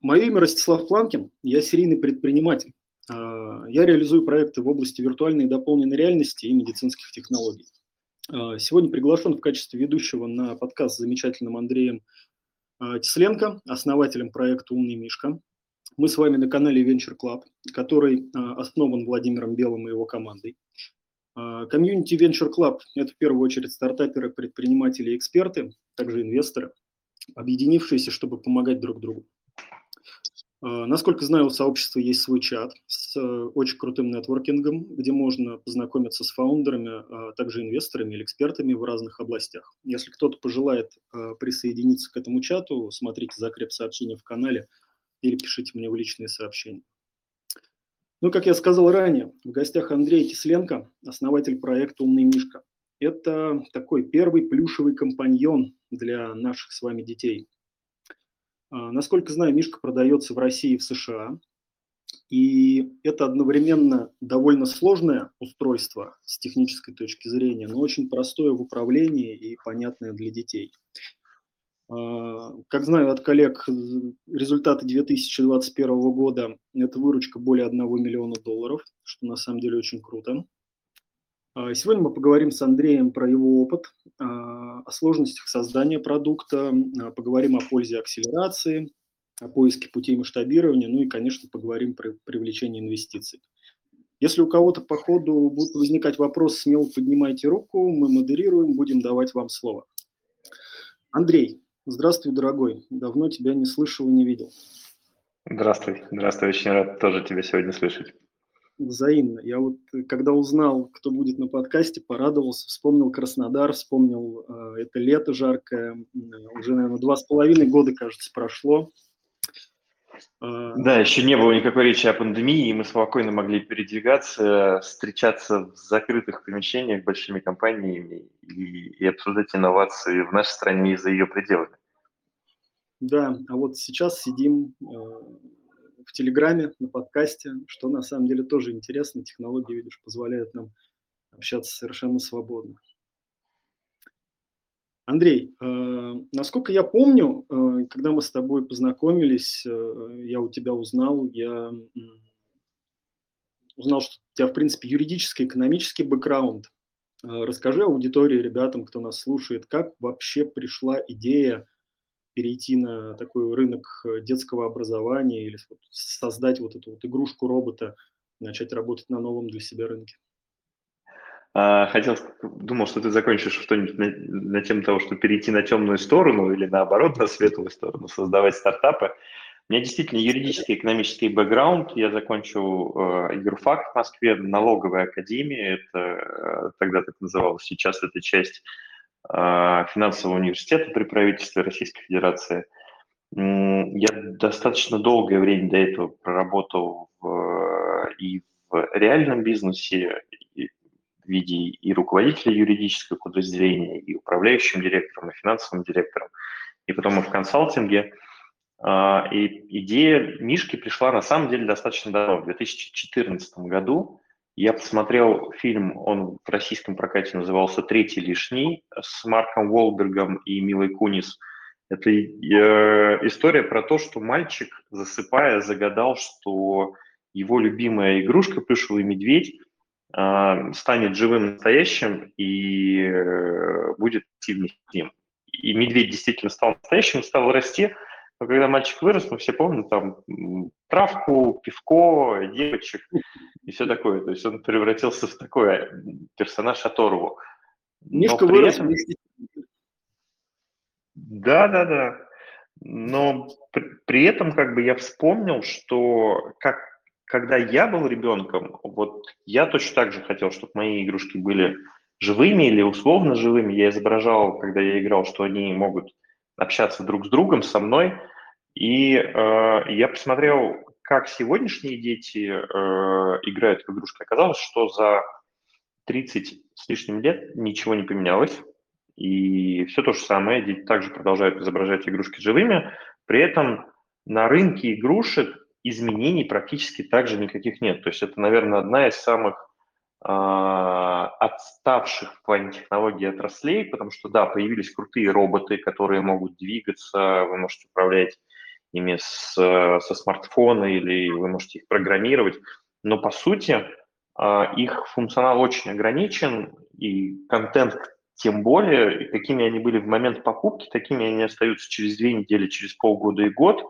Мое имя Ростислав Планкин, я серийный предприниматель. А, я реализую проекты в области виртуальной и дополненной реальности и медицинских технологий. А, сегодня приглашен в качестве ведущего на подкаст с замечательным Андреем а, Тесленко, основателем проекта «Умный Мишка». Мы с вами на канале Venture Club, который основан Владимиром Белым и его командой. Комьюнити Venture Club – это в первую очередь стартаперы, предприниматели и эксперты, также инвесторы, объединившиеся, чтобы помогать друг другу. А, насколько знаю, у сообщества есть свой чат с э, очень крутым нетворкингом, где можно познакомиться с фаундерами, а также инвесторами или экспертами в разных областях. Если кто-то пожелает а, присоединиться к этому чату, смотрите закреп сообщения в канале или пишите мне в личные сообщения. Ну, как я сказал ранее, в гостях Андрей Кисленко, основатель проекта «Умный Мишка». Это такой первый плюшевый компаньон для наших с вами детей – насколько знаю, Мишка продается в России и в США. И это одновременно довольно сложное устройство с технической точки зрения, но очень простое в управлении и понятное для детей. А, как знаю от коллег, результаты 2021 года – это выручка более 1 миллиона долларов, что на самом деле очень круто. А, сегодня мы поговорим с Андреем про его опыт, а, о сложностях создания продукта, а, поговорим о пользе акселерации, о поиске путей масштабирования, ну и, конечно, поговорим про привлечение инвестиций. Если у кого-то по ходу будут возникать вопросы, смело поднимайте руку, мы модерируем, будем давать вам слово. Андрей, здравствуй, дорогой. Давно тебя не слышал и не видел. Здравствуй, здравствуй, очень рад тоже тебя сегодня слышать взаимно. Я вот, э, когда узнал, кто будет на подкасте, порадовался, вспомнил Краснодар, вспомнил э, это лето жаркое, уже, наверное, два с половиной года, кажется, прошло. А, да, еще не было никакой речи о пандемии, и мы спокойно могли передвигаться, встречаться в закрытых помещениях большими компаниями и, и обсуждать инновации в нашей стране и за ее пределами. Да, а вот сейчас сидим э, в Телеграме, на подкасте, что на самом деле тоже интересно. Технологии, видишь, позволяют нам общаться совершенно свободно. Андрей, э, насколько я помню, э, когда мы с тобой познакомились, э, я у тебя узнал, я узнал, что у тебя, в принципе, юридический, экономический бэкграунд. Расскажи аудитории, ребятам, кто нас слушает, как вообще пришла идея перейти на такой рынок э, детского образования или создать вот эту вот игрушку робота, начать работать на новом для себя рынке? А, хотел, думал, что ты закончишь что-нибудь на, на тему того, что перейти на темную сторону или наоборот на светлую сторону, создавать стартапы. У меня действительно юридический экономический бэкграунд. Я закончил э, юрфак в Москве, налоговая академия, это э, тогда так называлось, сейчас это часть финансового университета при правительстве Российской Федерации. Я достаточно долгое время до этого проработал в, и в реальном бизнесе, в виде и руководителя юридического подразделения, и управляющим директором, и финансовым директором, и потом и в консалтинге. А, и идея Мишки пришла на самом деле достаточно давно, в 2014 году. Я посмотрел фильм, он в российском прокате назывался «Третий лишний» с Марком Волбергом и Милой Кунис. Это э, история про то, что мальчик, засыпая, загадал, что его любимая игрушка «Плюшевый медведь» э, станет живым настоящим и э, будет идти вместе с ним. И медведь действительно стал настоящим, стал расти, но когда мальчик вырос, мы все помним там травку, пивко, девочек и все такое. То есть он превратился в такой персонаж оторву. Мишка вырос этом... Да, да, да. Но при, при этом как бы я вспомнил, что как, когда я был ребенком, вот я точно так же хотел, чтобы мои игрушки были живыми или условно живыми. Я изображал, когда я играл, что они могут общаться друг с другом, со мной. И э, я посмотрел, как сегодняшние дети э, играют в игрушки. Оказалось, что за 30 с лишним лет ничего не поменялось. И все то же самое, дети также продолжают изображать игрушки живыми. При этом на рынке игрушек изменений практически также никаких нет. То есть это, наверное, одна из самых отставших в плане технологий отраслей, потому что, да, появились крутые роботы, которые могут двигаться, вы можете управлять ими с, со смартфона или вы можете их программировать. Но по сути а, их функционал очень ограничен, и контент тем более, какими они были в момент покупки, такими они остаются через две недели, через полгода и год.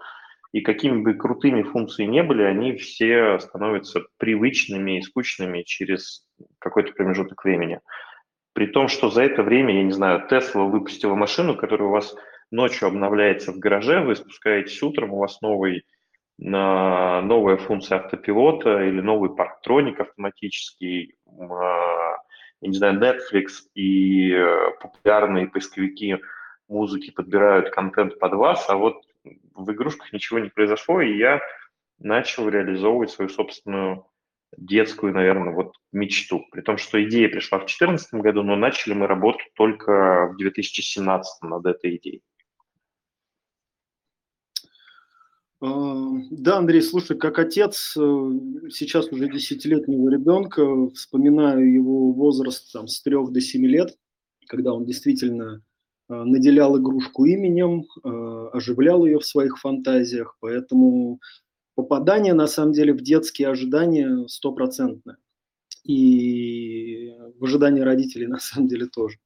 И какими бы крутыми функции не были, они все становятся привычными и скучными через какой-то промежуток времени. При том, что за это время, я не знаю, Tesla выпустила машину, которая у вас ночью обновляется в гараже, вы спускаетесь утром, у вас новый, новая функция автопилота или новый парктроник автоматический, а, я не знаю, Netflix и э, популярные поисковики музыки подбирают контент под вас, а вот в игрушках ничего не произошло, и я начал реализовывать свою собственную детскую, наверное, вот мечту. При том, что идея пришла в 2014 году, но начали мы работать только в 2017 над этой идеей. А, да, Андрей, слушай, как отец э, сейчас уже десятилетнего ребенка, вспоминаю его возраст там, с трех до семи лет, когда он действительно наделял игрушку именем, а, оживлял ее в своих фантазиях, поэтому попадание на самом деле в детские ожидания стопроцентное. И в ожидании родителей на самом деле тоже.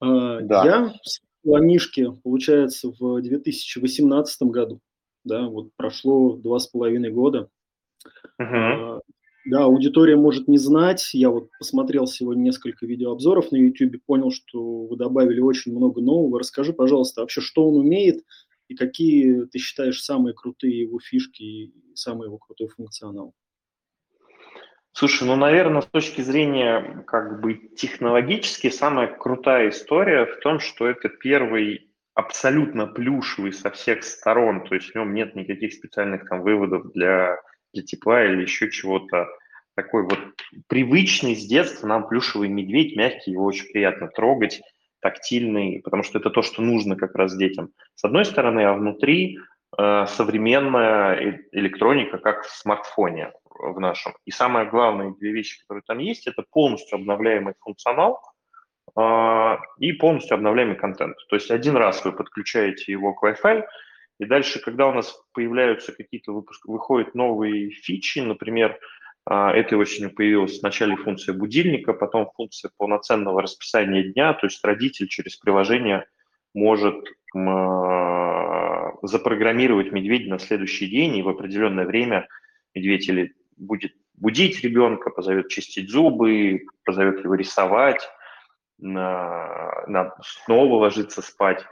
Да. Я о Мишке, получается, в 2018 году, да, вот прошло два с половиной года. Uh-huh. Да, аудитория может не знать. Я вот посмотрел сегодня несколько видеообзоров на YouTube, понял, что вы добавили очень много нового. Расскажи, пожалуйста, вообще, что он умеет и какие ты считаешь самые крутые его фишки и самый его крутой функционал? Слушай, ну, наверное, с точки зрения как бы технологически самая крутая история в том, что это первый абсолютно плюшевый со всех сторон, то есть в нем нет никаких специальных там выводов для для тепла или еще чего-то. Такой вот привычный с детства нам плюшевый медведь, мягкий, его очень приятно трогать, тактильный, потому что это то, что нужно как раз детям. С одной стороны, а внутри э, современная электроника, как в смартфоне в нашем. И самое главное, две вещи, которые там есть, это полностью обновляемый функционал э, и полностью обновляемый контент. То есть один раз вы подключаете его к Wi-Fi, и дальше, когда у нас появляются какие-то выпуски, выходят новые фичи, например, а, этой осенью появилась вначале функция будильника, потом функция полноценного расписания дня, то есть родитель через приложение может а, запрограммировать медведя на следующий день, и в определенное время медведь или будет будить ребенка, позовет чистить зубы, позовет его рисовать, на, на, снова ложиться спать.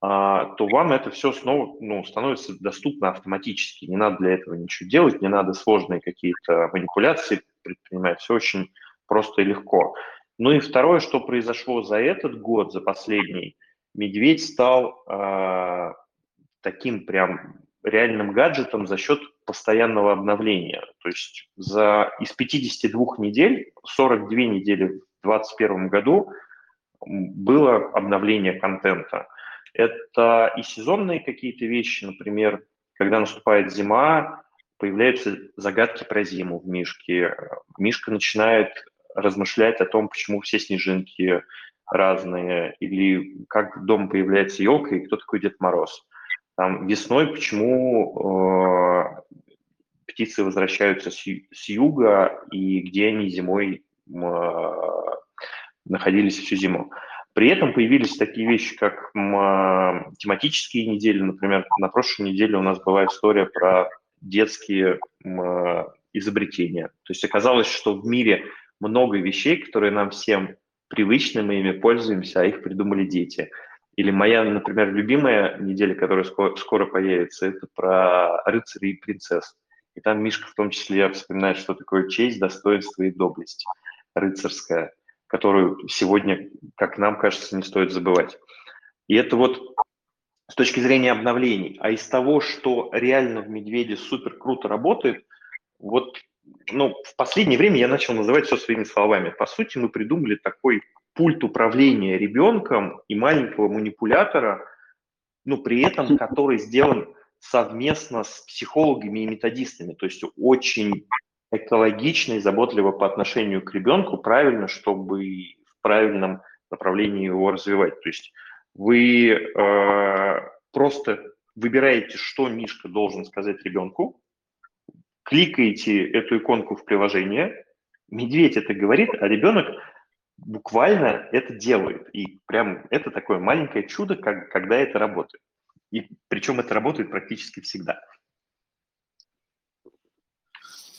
А, то вам это все снова ну, становится доступно автоматически. Не надо для этого ничего делать, не надо сложные какие-то манипуляции предпринимать. Все очень просто и легко. Ну и второе, что произошло за этот год, за последний, медведь стал э, таким прям реальным гаджетом за счет постоянного обновления. То есть за, из 52 недель, 42 недели в 2021 году было обновление контента. Это и сезонные какие-то вещи, например, когда наступает зима, появляются загадки про зиму в Мишке. Мишка начинает размышлять о том, почему все снежинки разные, или как дома появляется елка и кто такой Дед Мороз. Там весной почему э, птицы возвращаются с, с юга и где они зимой э, находились всю зиму. При этом появились такие вещи, как а, тематические недели. Например, на прошлой неделе у нас была история про детские а, изобретения. То есть оказалось, что в мире много вещей, которые нам всем привычны, мы ими пользуемся, а их придумали дети. Или моя, например, любимая неделя, которая скоро, появится, это про рыцарей и принцесс. И там Мишка в том числе вспоминает, что такое честь, достоинство и доблесть рыцарская которую сегодня, как нам кажется, не стоит забывать. И это вот с точки зрения обновлений. А из того, что реально в «Медведе» супер круто работает, вот ну, в последнее время я начал называть все своими словами. По сути, мы придумали такой пульт управления ребенком и маленького манипулятора, но при этом который сделан совместно с психологами и методистами. То есть очень экологично и заботливо по отношению к ребенку, правильно, чтобы в правильном направлении его развивать. То есть вы э, просто выбираете, что Мишка должен сказать ребенку, кликаете эту иконку в приложение, медведь это говорит, а ребенок буквально это делает. И прям это такое маленькое чудо, как, когда это работает. И причем это работает практически всегда.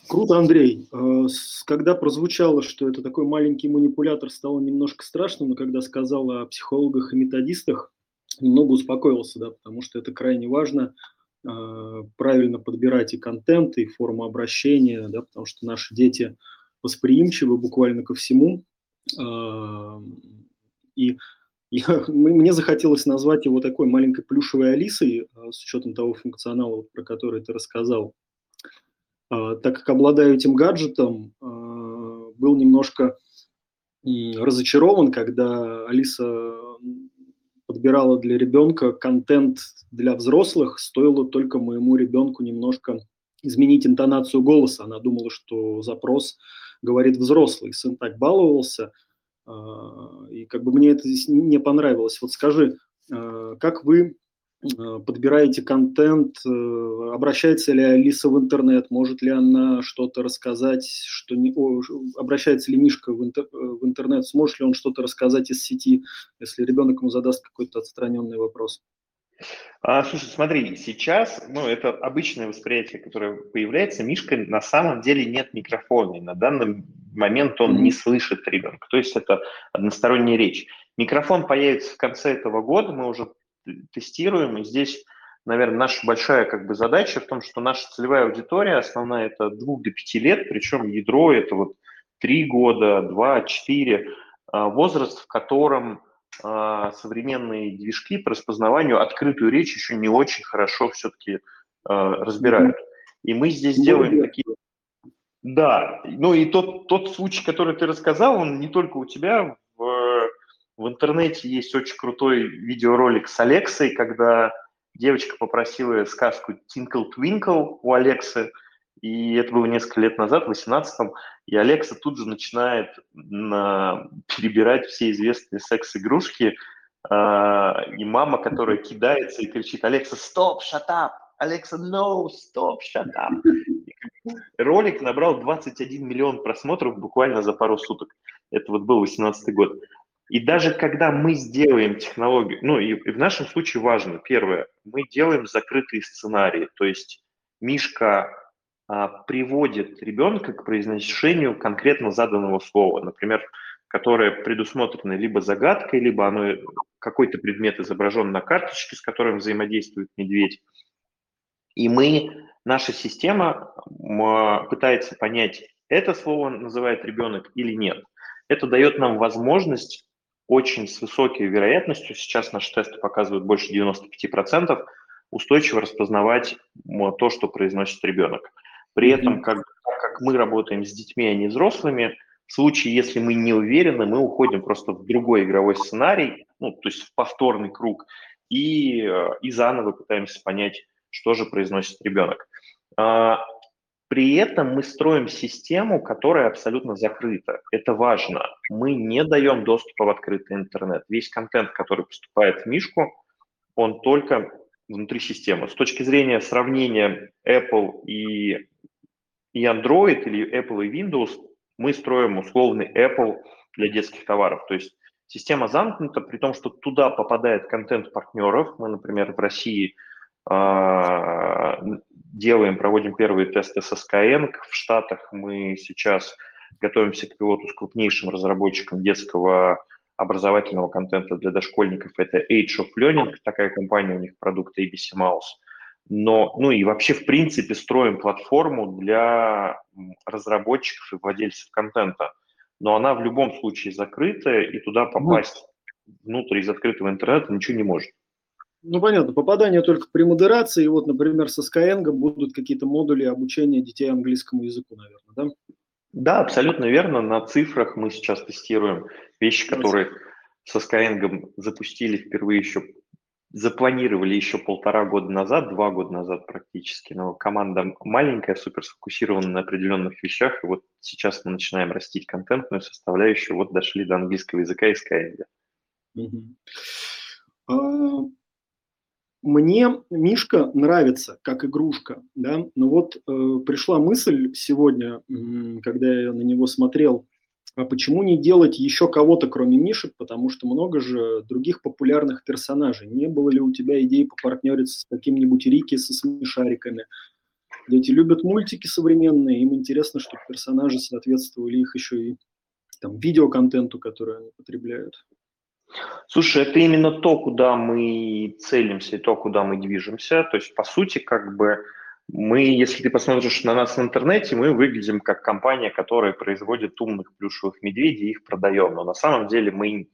Круто, Андрей. Э, когда прозвучало, что это такой маленький манипулятор, стало немножко страшно, но когда сказал о психологах и методистах, немного успокоился, да, потому что это крайне важно э, правильно подбирать и контент, и форму обращения, да, потому что наши дети восприимчивы буквально ко всему. Э, и я, мне захотелось назвать его такой маленькой плюшевой Алисой, с учетом того функционала, про который ты рассказал. А, так как обладаю этим гаджетом, а, был немножко разочарован, когда Алиса подбирала для ребенка контент для взрослых, стоило только моему ребенку немножко изменить интонацию голоса. Она думала, что запрос говорит взрослый. Сын так баловался, а, и как бы мне это здесь не понравилось. Вот скажи, как вы подбираете контент, э, обращается ли Алиса в интернет, может ли она что-то рассказать, что не, о, обращается ли Мишка в, интер, э, в интернет, сможет ли он что-то рассказать из сети, если ребенок ему задаст какой-то отстраненный вопрос. А, слушай, смотри, сейчас, ну, это обычное восприятие, которое появляется, Мишка на самом деле нет микрофона, и на данный момент он не слышит ребенка, то есть это односторонняя речь. Микрофон появится в конце этого года, мы уже тестируем. И здесь, наверное, наша большая как бы задача в том, что наша целевая аудитория основная это 2 до 5 лет, причем ядро это вот 3 года, 2, 4, а, возраст, в котором а, современные движки по распознаванию открытую речь еще не очень хорошо все-таки а, разбирают. И мы здесь делаем такие да, ну и тот, тот случай, который ты рассказал, он не только у тебя в интернете есть очень крутой видеоролик с Алексой, когда девочка попросила сказку Tinkle Twinkle у Алексы, и это было несколько лет назад, в 18-м, и Алекса тут же начинает на, перебирать все известные секс-игрушки, э, и мама, которая кидается и кричит, Алекса, стоп, shut up, Алекса, no, stop, shut up. Ролик набрал 21 миллион просмотров буквально за пару суток. Это вот был 18 год. И даже когда мы сделаем технологию, ну и, и в нашем случае важно, первое, мы делаем закрытые сценарии, то есть Мишка а, приводит ребенка к произношению конкретно заданного слова, например, которое предусмотрено либо загадкой, либо оно какой-то предмет изображен на карточке, с которым взаимодействует медведь. И мы, наша система пытается понять, это слово называет ребенок или нет. Это дает нам возможность очень с высокой вероятностью, сейчас наши тесты показывают больше 95%, устойчиво распознавать то, что произносит ребенок. При этом, как, как мы работаем с детьми, а не взрослыми, в случае, если мы не уверены, мы уходим просто в другой игровой сценарий, ну, то есть в повторный круг, и, э, и заново пытаемся понять, что же произносит ребенок. При этом мы строим систему, которая абсолютно закрыта. Это важно. Мы не даем доступа в открытый интернет. Весь контент, который поступает в Мишку, он только внутри системы. С точки зрения сравнения Apple и, и Android или Apple и Windows, мы строим условный Apple для детских товаров. То есть система замкнута, при том, что туда попадает контент партнеров. Мы, например, в России а, делаем, проводим первые тесты со Skyeng. В Штатах мы сейчас готовимся к пилоту с крупнейшим разработчиком детского образовательного контента для дошкольников. Это Age of Learning, такая компания, у них продукт ABC Mouse. Но, ну и вообще, в принципе, строим платформу для разработчиков и владельцев контента. Но она в любом случае закрытая, и туда ну, попасть внутрь из открытого интернета ничего не может. Ну, понятно, попадание только при модерации. И вот, например, со Skyeng будут какие-то модули обучения детей английскому языку, наверное, да? Да, абсолютно верно. На цифрах мы сейчас тестируем вещи, которые со Skyeng запустили впервые еще, запланировали еще полтора года назад, два года назад практически. Но команда маленькая, супер сфокусирована на определенных вещах. И вот сейчас мы начинаем растить контентную составляющую. Вот дошли до английского языка и Skyeng. Угу. Мне Мишка нравится как игрушка, да, но вот э, пришла мысль сегодня, когда я на него смотрел, а почему не делать еще кого-то, кроме Мишек, потому что много же других популярных персонажей. Не было ли у тебя идеи попартнериться с каким-нибудь Рики со смешариками? Дети любят мультики современные, им интересно, чтобы персонажи соответствовали их еще и там, видеоконтенту, который они потребляют. Слушай, это именно то, куда мы целимся и то, куда мы движемся. То есть, по сути, как бы мы, если ты посмотришь на нас в интернете, мы выглядим как компания, которая производит умных плюшевых медведей и их продаем. Но на самом деле мы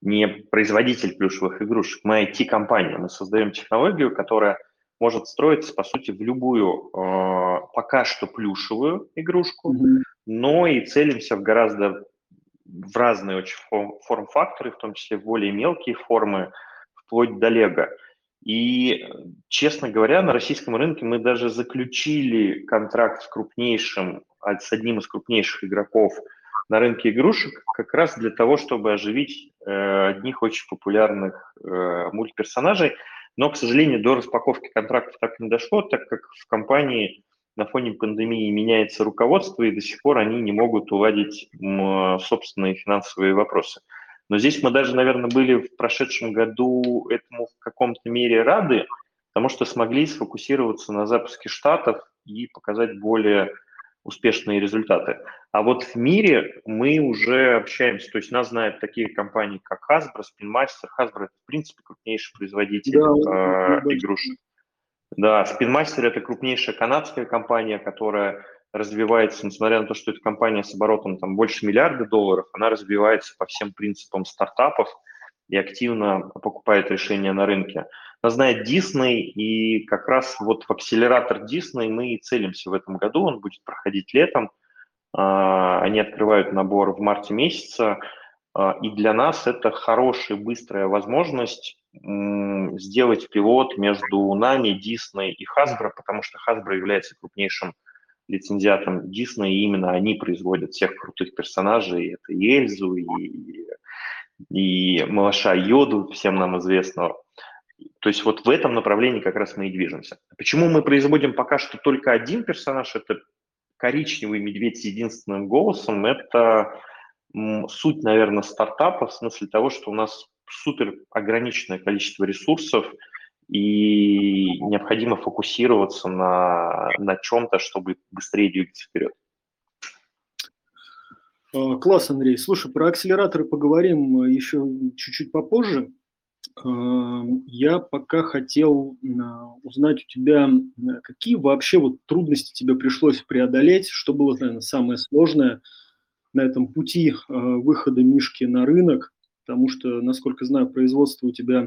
не производитель плюшевых игрушек, мы IT-компания. Мы создаем технологию, которая может строиться, по сути, в любую э, пока что плюшевую игрушку, mm-hmm. но и целимся в гораздо в разные очень форм-факторы, в том числе в более мелкие формы, вплоть до лего. И, честно говоря, на российском рынке мы даже заключили контракт с крупнейшим, с одним из крупнейших игроков на рынке игрушек, как раз для того, чтобы оживить э, одних очень популярных э, мультперсонажей. Но, к сожалению, до распаковки контрактов так и не дошло, так как в компании на фоне пандемии меняется руководство, и до сих пор они не могут уладить собственные финансовые вопросы. Но здесь мы даже, наверное, были в прошедшем году этому в каком-то мере рады, потому что смогли сфокусироваться на запуске штатов и показать более успешные результаты. А вот в мире мы уже общаемся, то есть нас знают такие компании, как Hasbro, Spin Master. Hasbro – это, в принципе, крупнейший производитель да, э, игрушек. Да, Spin Master – это крупнейшая канадская компания, которая развивается, несмотря на то, что это компания с оборотом там, больше миллиарда долларов, она развивается по всем принципам стартапов и активно покупает решения на рынке. Нас знает Disney, и как раз вот в акселератор Disney мы и целимся в этом году, он будет проходить летом. А, они открывают набор в марте месяце, а, и для нас это хорошая, быстрая возможность сделать пилот между нами, Disney и Hasbro, потому что Hasbro является крупнейшим лицензиатом Disney, и именно они производят всех крутых персонажей. Это и Эльзу, и, и малыша Йоду, всем нам известного. То есть вот в этом направлении как раз мы и движемся. Почему мы производим пока что только один персонаж, это коричневый медведь с единственным голосом, это суть, наверное, стартапа в смысле того, что у нас супер ограниченное количество ресурсов, и необходимо фокусироваться на, на чем-то, чтобы быстрее двигаться вперед. А, класс, Андрей. Слушай, про акселераторы поговорим еще чуть-чуть попозже. А, я пока хотел узнать у тебя, какие вообще вот трудности тебе пришлось преодолеть, что было, наверное, самое сложное на этом пути выхода Мишки на рынок, потому что, насколько знаю, производство у тебя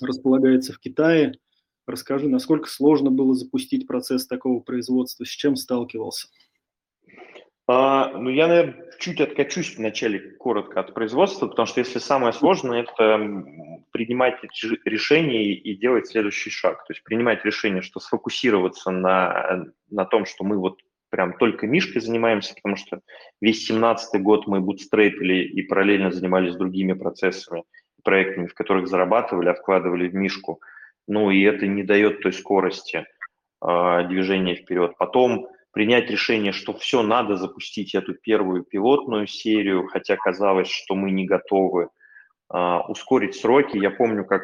располагается в Китае. Расскажи, насколько сложно было запустить процесс такого производства, с чем сталкивался? А, ну, я, наверное, чуть откачусь вначале коротко от производства, потому что если самое сложное, это принимать решения и делать следующий шаг. То есть принимать решение, что сфокусироваться на, на том, что мы вот прям только Мишкой занимаемся, потому что весь семнадцатый год мы бутстрейпили и параллельно занимались другими процессами проектами, в которых зарабатывали, а вкладывали в Мишку. Ну и это не дает той скорости э, движения вперед. Потом принять решение, что все, надо запустить эту первую пилотную серию, хотя казалось, что мы не готовы, э, ускорить сроки. Я помню, как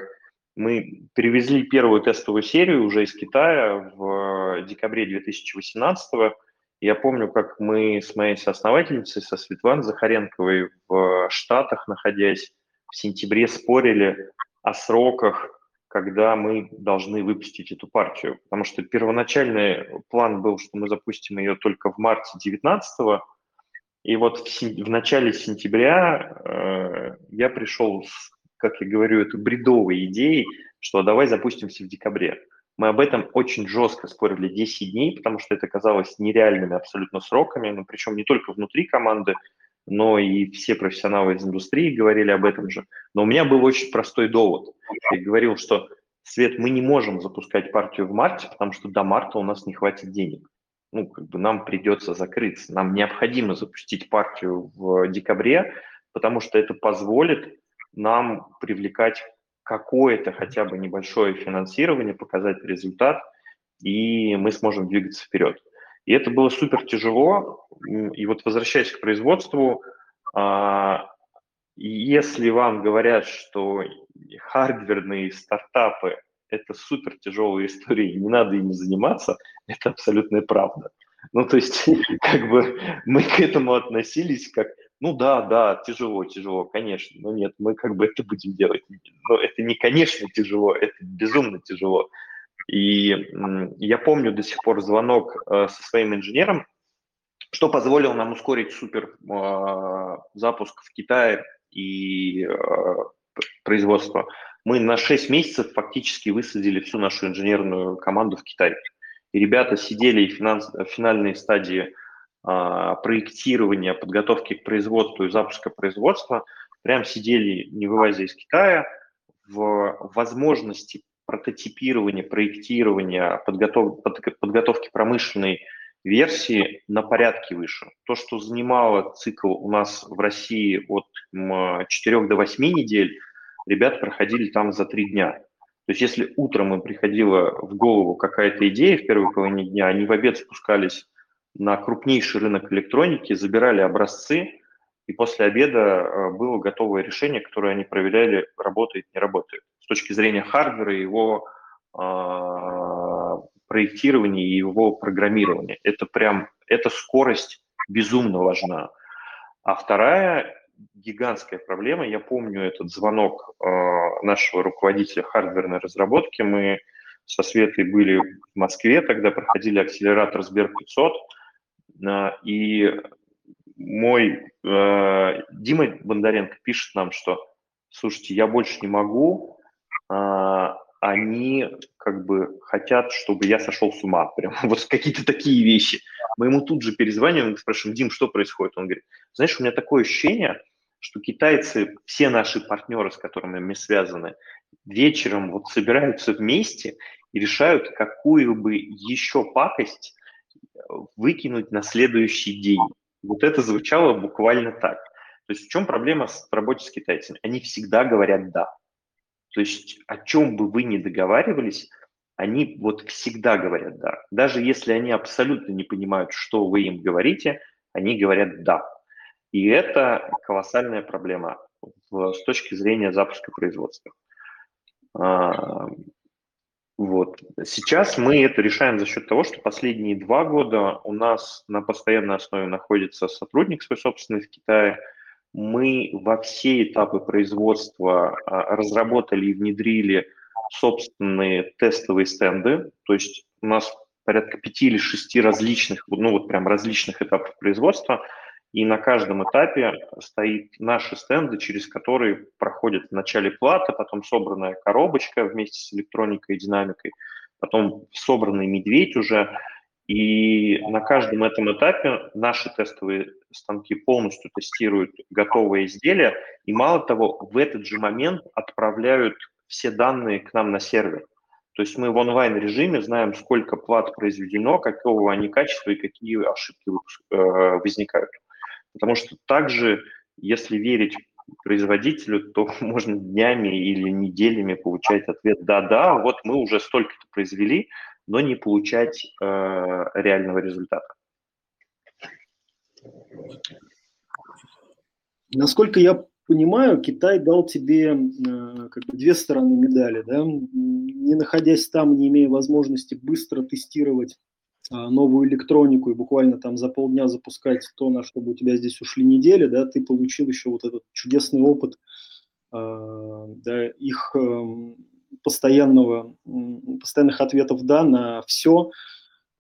мы привезли первую тестовую серию уже из Китая в декабре 2018 года. Я помню, как мы с моей соосновательницей, со Светланой Захаренковой в Штатах, находясь, в сентябре спорили о сроках, когда мы должны выпустить эту партию. Потому что первоначальный план был, что мы запустим ее только в марте 19 и вот в, в начале сентября э, я пришел, с, как я говорю, это бредовой идеей, что давай запустимся в декабре. Мы об этом очень жестко спорили 10 дней, потому что это казалось нереальными абсолютно сроками, ну, причем не только внутри команды, но и все профессионалы из индустрии говорили об этом же. Но у меня был очень простой довод. Я говорил, что Свет, мы не можем запускать партию в марте, потому что до марта у нас не хватит денег. Ну, как бы нам придется закрыться. Нам необходимо запустить партию в декабре, потому что это позволит нам привлекать какое-то хотя бы небольшое финансирование, показать результат, и мы сможем двигаться вперед. И это было супер тяжело. И вот возвращаясь к производству, а, если вам говорят, что хардверные стартапы – это супер тяжелые истории, не надо ими заниматься, это абсолютная правда. Ну, то есть, как бы мы к этому относились как, ну да, да, тяжело, тяжело, конечно, но нет, мы как бы это будем делать. Но это не, конечно, тяжело, это безумно тяжело. И я помню до сих пор звонок э, со своим инженером, что позволило нам ускорить супер э, запуск в Китае и э, производство. Мы на 6 месяцев фактически высадили всю нашу инженерную команду в Китай. И ребята сидели в финанс, финальной стадии а, проектирования, подготовки к производству и запуска производства, прям сидели, не вывозя из Китая, в возможности прототипирования, проектирования, подготов, подготовки промышленной версии на порядке выше. То, что занимало цикл у нас в России от 4 до 8 недель, ребята проходили там за 3 дня. То есть если утром им приходила в голову какая-то идея в первой половине дня, они в обед спускались на крупнейший рынок электроники, забирали образцы, и после обеда э, было готовое решение, которое они проверяли, работает, не работает. С точки зрения хардвера, его э, проектирования и его программирования. Это прям, эта скорость безумно важна. А вторая гигантская проблема, я помню этот звонок э, нашего руководителя хардверной разработки, мы со Светой были в Москве, тогда проходили акселератор Сбер 500, э, и мой э, Дима Бондаренко пишет нам, что, слушайте, я больше не могу, э, они как бы хотят, чтобы я сошел с ума, прям вот какие-то такие вещи. Мы ему тут же перезваниваем и спрашиваем, Дим, что происходит? Он говорит, знаешь, у меня такое ощущение, что китайцы, все наши партнеры, с которыми мы связаны, вечером вот собираются вместе и решают, какую бы еще пакость выкинуть на следующий день. Вот это звучало буквально так. То есть в чем проблема с работой с китайцами? Они всегда говорят «да». То есть о чем бы вы ни договаривались, они вот всегда говорят «да». Даже если они абсолютно не понимают, что вы им говорите, они говорят «да». И это колоссальная проблема с точки зрения запуска производства. Вот. Сейчас мы это решаем за счет того, что последние два года у нас на постоянной основе находится сотрудник свой собственный в Китае. Мы во все этапы производства а, разработали и внедрили собственные тестовые стенды. То есть у нас порядка пяти или шести различных, ну вот прям различных этапов производства – и на каждом этапе стоит наши стенды, через которые проходит вначале плата, потом собранная коробочка вместе с электроникой и динамикой, потом собранный медведь уже. И на каждом этом этапе наши тестовые станки полностью тестируют готовые изделия. И мало того, в этот же момент отправляют все данные к нам на сервер. То есть мы в онлайн-режиме знаем, сколько плат произведено, какого они качества и какие ошибки э, возникают. Потому что также, если верить производителю, то можно днями или неделями получать ответ «да-да, вот мы уже столько-то произвели», но не получать э, реального результата. Насколько я понимаю, Китай дал тебе э, как бы две стороны медали, да? Не находясь там, не имея возможности быстро тестировать новую электронику и буквально там за полдня запускать то, на что бы у тебя здесь ушли недели, да, ты получил еще вот этот чудесный опыт а, да, их эм, постоянного, постоянных ответов «да» на все,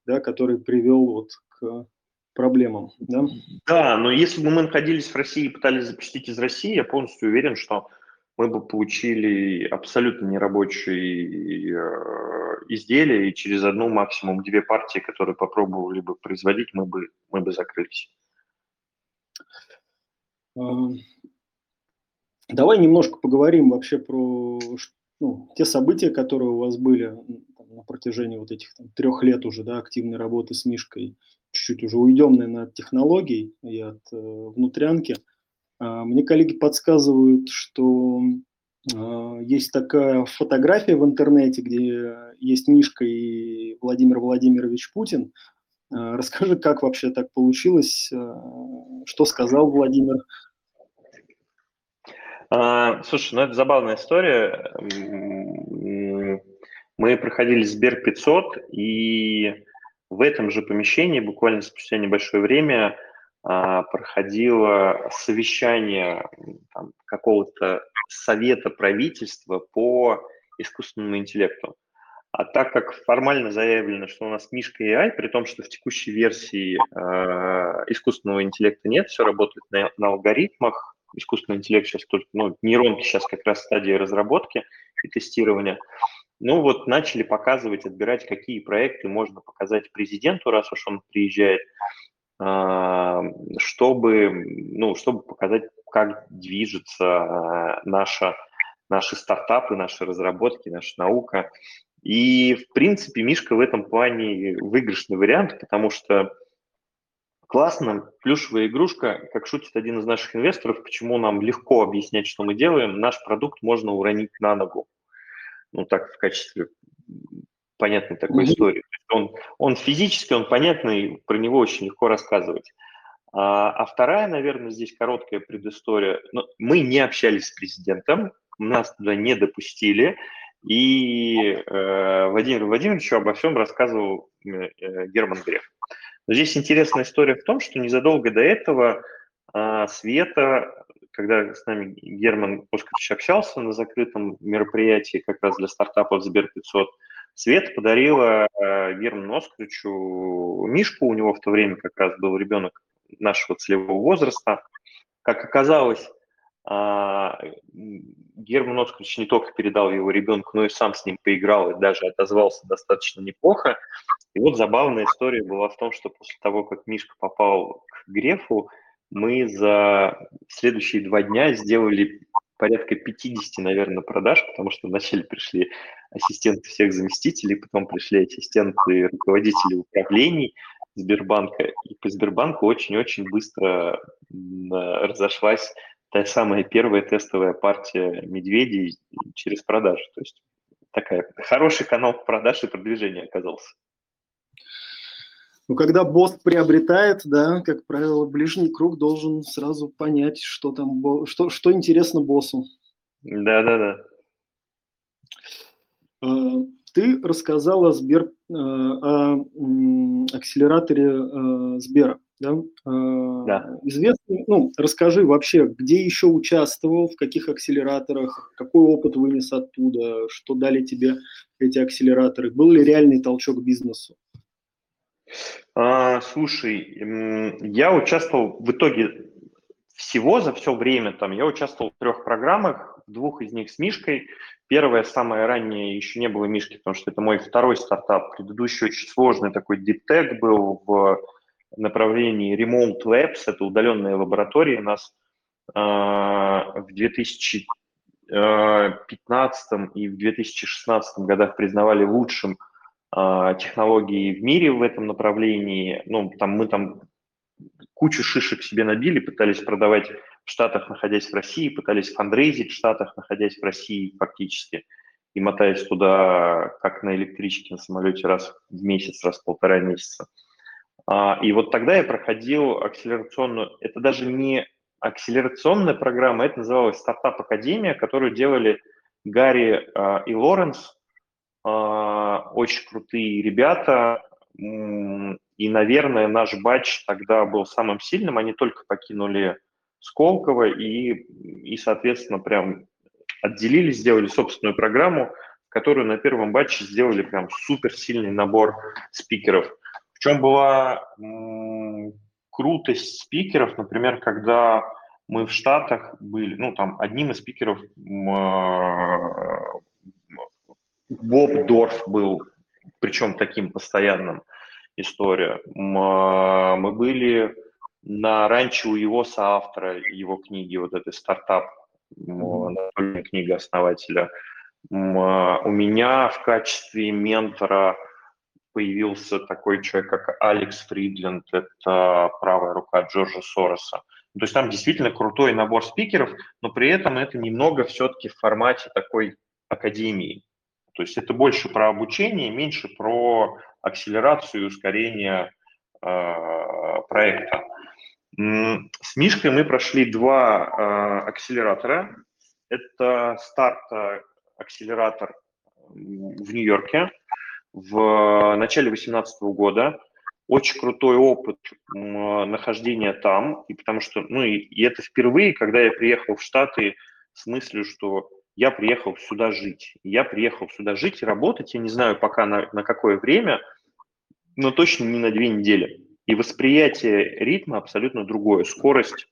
да, который привел вот к проблемам. Да? да, но если бы мы находились в России и пытались запустить из России, я полностью уверен, что мы бы получили абсолютно нерабочие э, изделия, и через одну, максимум две партии, которые попробовали бы производить, мы бы, мы бы закрылись. Давай немножко поговорим вообще про ну, те события, которые у вас были там, на протяжении вот этих там, трех лет уже, да, активной работы с Мишкой. Чуть-чуть уже уйдем, наверное, от технологий и от э, внутрянки. А, мне коллеги подсказывают, что Есть такая фотография в интернете, где есть Мишка и Владимир Владимирович Путин. Расскажи, как вообще так получилось, что сказал Владимир? А, слушай, ну это забавная история. Мы проходили Сбер 500, и в этом же помещении буквально спустя небольшое время а, проходило совещание какого-то совета правительства по искусственному интеллекту. А так как формально заявлено, что у нас Мишка AI, при том, что в текущей версии э, искусственного интеллекта нет, все работает на, на алгоритмах, искусственный интеллект сейчас только, ну, нейронки сейчас как раз в стадии разработки и тестирования. Ну вот начали показывать, отбирать, какие проекты можно показать президенту, раз уж он приезжает, а, чтобы, ну, чтобы показать, как движется а, наша, наши стартапы, наши разработки, наша наука. И, в принципе, Мишка в этом плане выигрышный вариант, потому что классно, плюшевая игрушка, как шутит один из наших инвесторов, почему нам легко объяснять, что мы делаем, наш продукт можно уронить на ногу ну так в качестве понятной такой mm-hmm. истории. Он, он физически, он понятный, про него очень легко рассказывать. А, а вторая, наверное, здесь короткая предыстория. Ну, мы не общались с президентом, нас туда не допустили, и э, Владимир Владимировичу обо всем рассказывал э, Герман Греф. Но здесь интересная история в том, что незадолго до этого э, Света когда с нами Герман Оскарович общался на закрытом мероприятии как раз для стартапов Сбер 500, Свет подарила э, Герману Оскаровичу Мишку, у него в то время как раз был ребенок нашего целевого возраста. Как оказалось, а, Герман Оскарович не только передал его ребенку, но и сам с ним поиграл и даже отозвался достаточно неплохо. И вот забавная история была в том, что после того, как Мишка попал к Грефу, мы за следующие два дня сделали порядка 50, наверное, продаж, потому что вначале пришли ассистенты всех заместителей, потом пришли ассистенты руководителей управлений Сбербанка. И по Сбербанку очень-очень быстро разошлась та самая первая тестовая партия медведей через продажи. То есть такая хороший канал продаж и продвижения оказался. Но когда босс приобретает, да, как правило, ближний круг должен сразу понять, что там, что, что интересно боссу. Да, да, да. Ты рассказал о, Сбер, э, о акселераторе э, Сбера. Да? Э, да. Известный, ну, расскажи вообще, где еще участвовал, в каких акселераторах, какой опыт вынес оттуда, что дали тебе эти акселераторы, был ли реальный толчок бизнесу? А, слушай, я участвовал в итоге всего за все время, там, я участвовал в трех программах, двух из них с Мишкой. Первая, самая ранняя, еще не было Мишки, потому что это мой второй стартап. Предыдущий очень сложный такой диптек был в направлении Remote Labs, это удаленные лаборатории. Нас э, в 2015 и в 2016 годах признавали лучшим а, технологий в мире в этом направлении. Ну, там мы там кучу шишек себе набили, пытались продавать в Штатах, находясь в России, пытались фандрейзить в Штатах, находясь в России фактически, и мотаясь туда, как на электричке, на самолете раз в месяц, раз в полтора месяца. А, и вот тогда я проходил акселерационную, это даже не акселерационная программа, это называлось стартап Академия, которую делали Гарри а, и Лоренс, очень крутые ребята, и, наверное, наш батч тогда был самым сильным. Они только покинули Сколково и, и соответственно, прям отделились, сделали собственную программу, которую на первом батче сделали прям супер сильный набор спикеров. В чем была м- крутость спикеров, например, когда мы в Штатах были, ну, там, одним из спикеров Боб Дорф был, причем таким постоянным история. А, мы были на ранчо у его соавтора, его книги, вот этой стартап, настольная книга основателя. А, у меня в качестве ментора появился такой человек, как Алекс Фридленд, это правая рука Джорджа Сороса. То есть там действительно крутой набор спикеров, но при этом это немного все-таки в формате такой академии. То есть это больше про обучение, меньше про акселерацию и ускорение э, проекта. С Мишкой мы прошли два э, акселератора. Это старт акселератор в Нью-Йорке в начале 2018 года. Очень крутой опыт нахождения там, и потому что, ну, и, и это впервые, когда я приехал в Штаты с мыслью, что я приехал сюда жить. Я приехал сюда жить и работать, я не знаю пока на, на какое время, но точно не на две недели. И восприятие ритма абсолютно другое. Скорость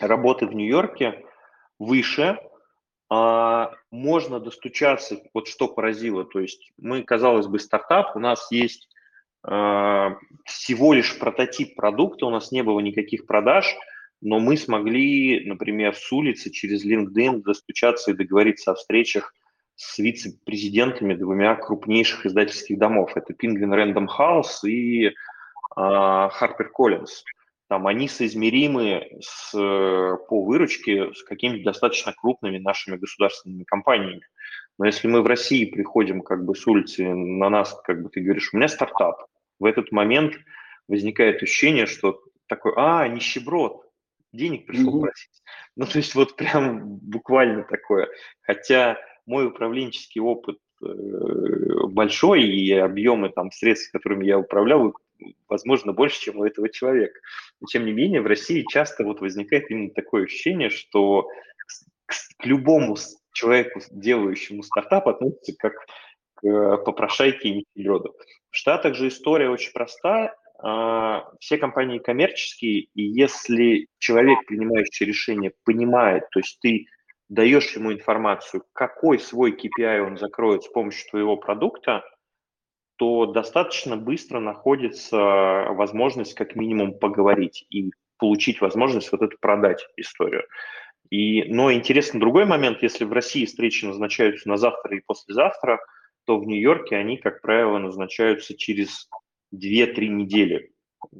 работы в Нью-Йорке выше, а, можно достучаться, вот что поразило, то есть мы, казалось бы, стартап, у нас есть а, всего лишь прототип продукта, у нас не было никаких продаж – но мы смогли, например, с улицы через LinkedIn достучаться и договориться о встречах с вице-президентами двумя крупнейших издательских домов. Это Penguin Random House и э, Harper Collins. Там они соизмеримы с, по выручке с какими-то достаточно крупными нашими государственными компаниями. Но если мы в России приходим как бы с улицы на нас, как бы ты говоришь, у меня стартап, в этот момент возникает ощущение, что такой, а, нищеброд, денег пришел mm-hmm. просить. Ну, то есть вот прям буквально такое. Хотя мой управленческий опыт э, большой, и объемы там средств, которыми я управлял, возможно, больше, чем у этого человека. Но, тем не менее, в России часто вот возникает именно такое ощущение, что к, к любому человеку, делающему стартап, относится как к э, попрошайке и нищеброду. В Штатах же история очень проста, все компании коммерческие, и если человек, принимающий решение, понимает, то есть ты даешь ему информацию, какой свой KPI он закроет с помощью твоего продукта, то достаточно быстро находится возможность как минимум поговорить и получить возможность вот эту продать историю. И, но интересный другой момент, если в России встречи назначаются на завтра и послезавтра, то в Нью-Йорке они, как правило, назначаются через 2-3 недели,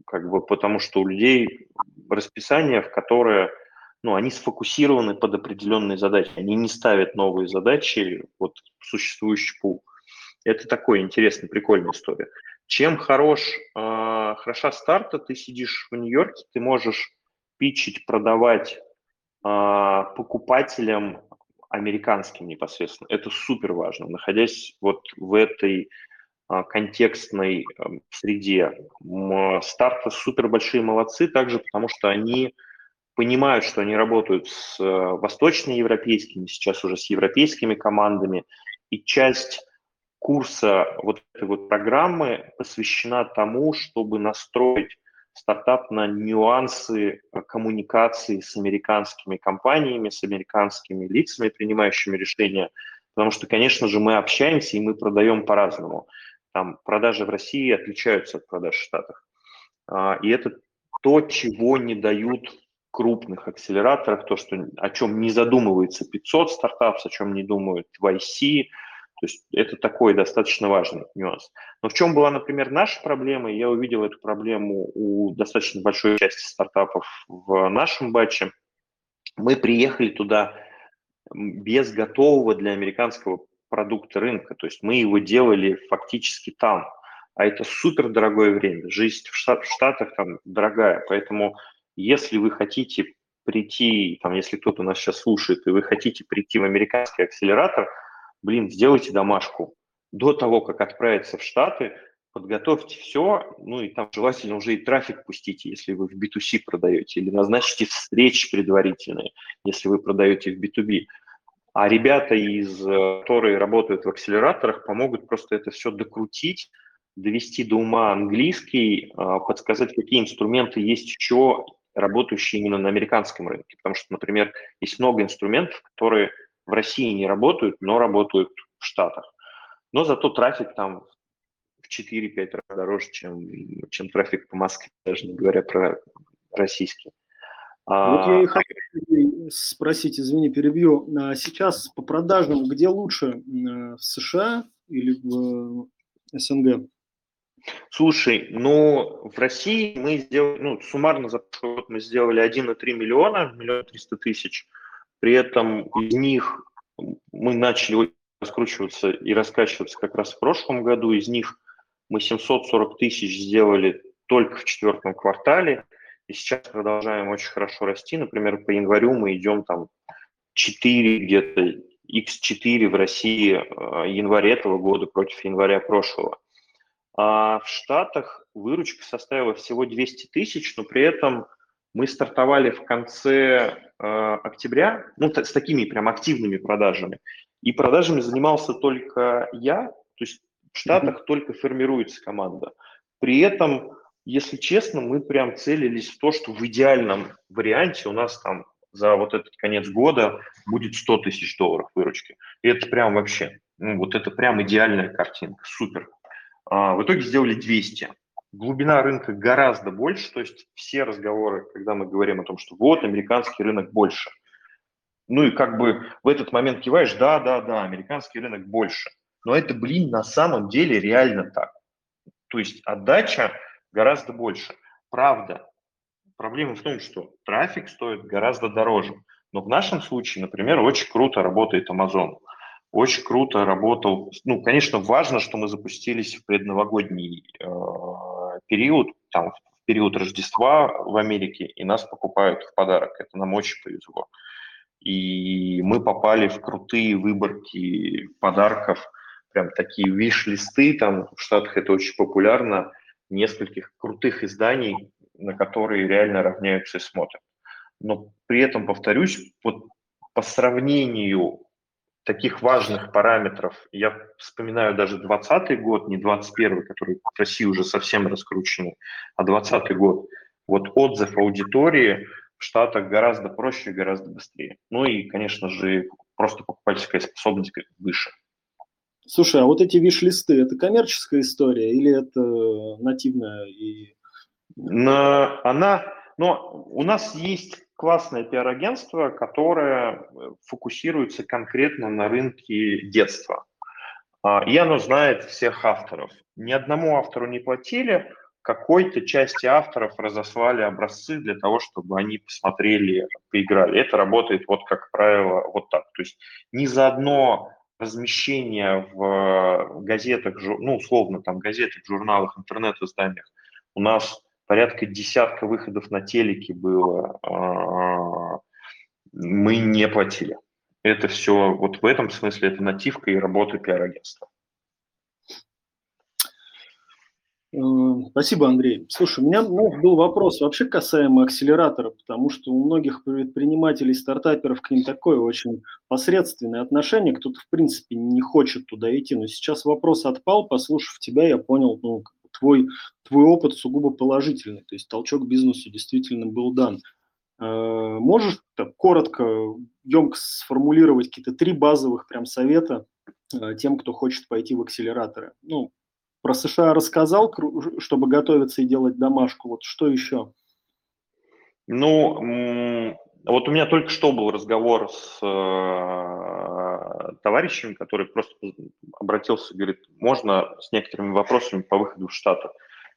как бы, потому что у людей расписание, в которое ну, они сфокусированы под определенные задачи, они не ставят новые задачи вот, в существующий пул. Это такой интересный, прикольная история. Чем хорош, э, хороша старта, ты сидишь в Нью-Йорке, ты можешь питчить, продавать э, покупателям американским непосредственно. Это супер важно. Находясь вот в этой контекстной эм, среде. Старты супер большие молодцы, также потому что они понимают, что они работают с э, восточноевропейскими, сейчас уже с европейскими командами, и часть курса вот этой вот программы посвящена тому, чтобы настроить стартап на нюансы э, коммуникации с американскими компаниями, с американскими лицами, принимающими решения, потому что, конечно же, мы общаемся и мы продаем по-разному. Там продажи в России отличаются от продаж в Штатах. А, и это то, чего не дают крупных акселераторах, то, что, о чем не задумывается 500 стартапов, о чем не думают YC, то есть это такой достаточно важный нюанс. Но в чем была, например, наша проблема? Я увидел эту проблему у достаточно большой части стартапов в нашем батче. Мы приехали туда без готового для американского продукта рынка, то есть мы его делали фактически там, а это супер дорогое время. Жизнь в, Штат, в Штатах там дорогая, поэтому если вы хотите прийти, там, если кто-то нас сейчас слушает, и вы хотите прийти в американский акселератор, блин, сделайте домашку. До того, как отправиться в Штаты, подготовьте все, ну и там желательно уже и трафик пустите, если вы в B2C продаете, или назначьте встречи предварительные, если вы продаете в B2B. А ребята, из, которые работают в акселераторах, помогут просто это все докрутить, довести до ума английский, а, подсказать, какие инструменты есть еще работающие именно на американском рынке. Потому что, например, есть много инструментов, которые в России не работают, но работают в Штатах. Но зато трафик там в 4-5 раз дороже, чем, чем трафик по Москве, даже не говоря про российский. Вот я и а, хотел спросить, извини, перебью. А сейчас по продажам, где лучше, в США или в СНГ? Слушай, ну, в России мы сделали, ну, суммарно за прошлый год мы сделали 1,3 миллиона, миллион триста тысяч. При этом из них мы начали раскручиваться и раскачиваться как раз в прошлом году. Из них мы 740 тысяч сделали только в четвертом квартале. И сейчас продолжаем очень хорошо расти. Например, по январю мы идем там 4 где-то, x4 в России э, января этого года против января прошлого. А в Штатах выручка составила всего 200 тысяч, но при этом мы стартовали в конце э, октября, ну, с такими прям активными продажами. И продажами занимался только я, то есть в Штатах mm-hmm. только формируется команда. При этом, если честно, мы прям целились в то, что в идеальном варианте у нас там за вот этот конец года будет 100 тысяч долларов выручки. И это прям вообще, ну, вот это прям идеальная картинка, супер. А, в итоге сделали 200. Глубина рынка гораздо больше, то есть все разговоры, когда мы говорим о том, что вот американский рынок больше. Ну и как бы в этот момент киваешь, да, да, да, американский рынок больше. Но это, блин, на самом деле реально так. То есть отдача гораздо больше. Правда, проблема в том, что трафик стоит гораздо дороже. Но в нашем случае, например, очень круто работает Amazon. Очень круто работал. Ну, конечно, важно, что мы запустились в предновогодний э, период, там, в период Рождества в Америке, и нас покупают в подарок. Это нам очень повезло. И мы попали в крутые выборки подарков, прям такие виш-листы, там в Штатах это очень популярно, нескольких крутых изданий, на которые реально равняются и смотрят. Но при этом, повторюсь, вот по сравнению таких важных параметров, я вспоминаю даже 2020 год, не 2021, который в России уже совсем раскрученный, а 2020 год, вот отзыв аудитории в Штатах гораздо проще и гораздо быстрее. Ну и, конечно же, просто покупательская способность выше. Слушай, а вот эти виш-листы, это коммерческая история или это нативная и на, она, но у нас есть классное пиар-агентство, которое э, фокусируется конкретно на рынке детства. А, и оно знает всех авторов. Ни одному автору не платили, какой-то части авторов разослали образцы для того, чтобы они посмотрели, поиграли. Это работает, вот как правило, вот так. То есть ни за одно размещение в газетах, ну, условно, там, газетах, журналах, интернет-изданиях у нас порядка десятка выходов на телеке было, а, мы не платили. Это все, вот в этом смысле, это нативка и работа пиар-агентства. Э, спасибо, Андрей. Слушай, у меня ну, был вопрос вообще касаемо акселератора, потому что у многих предпринимателей, стартаперов к ним такое очень посредственное отношение, кто-то, в принципе, не хочет туда идти. Но сейчас вопрос отпал, послушав тебя, я понял, ну, твой, твой опыт сугубо положительный, то есть толчок бизнесу действительно был дан. Э, можешь так, коротко, емко сформулировать какие-то три базовых прям совета э, тем, кто хочет пойти в акселераторы? Ну, про США рассказал, чтобы готовиться и делать домашку. Вот что еще? Ну, вот у меня только что был разговор с э, товарищем, который просто обратился, говорит, можно с некоторыми вопросами по выходу в Штаты.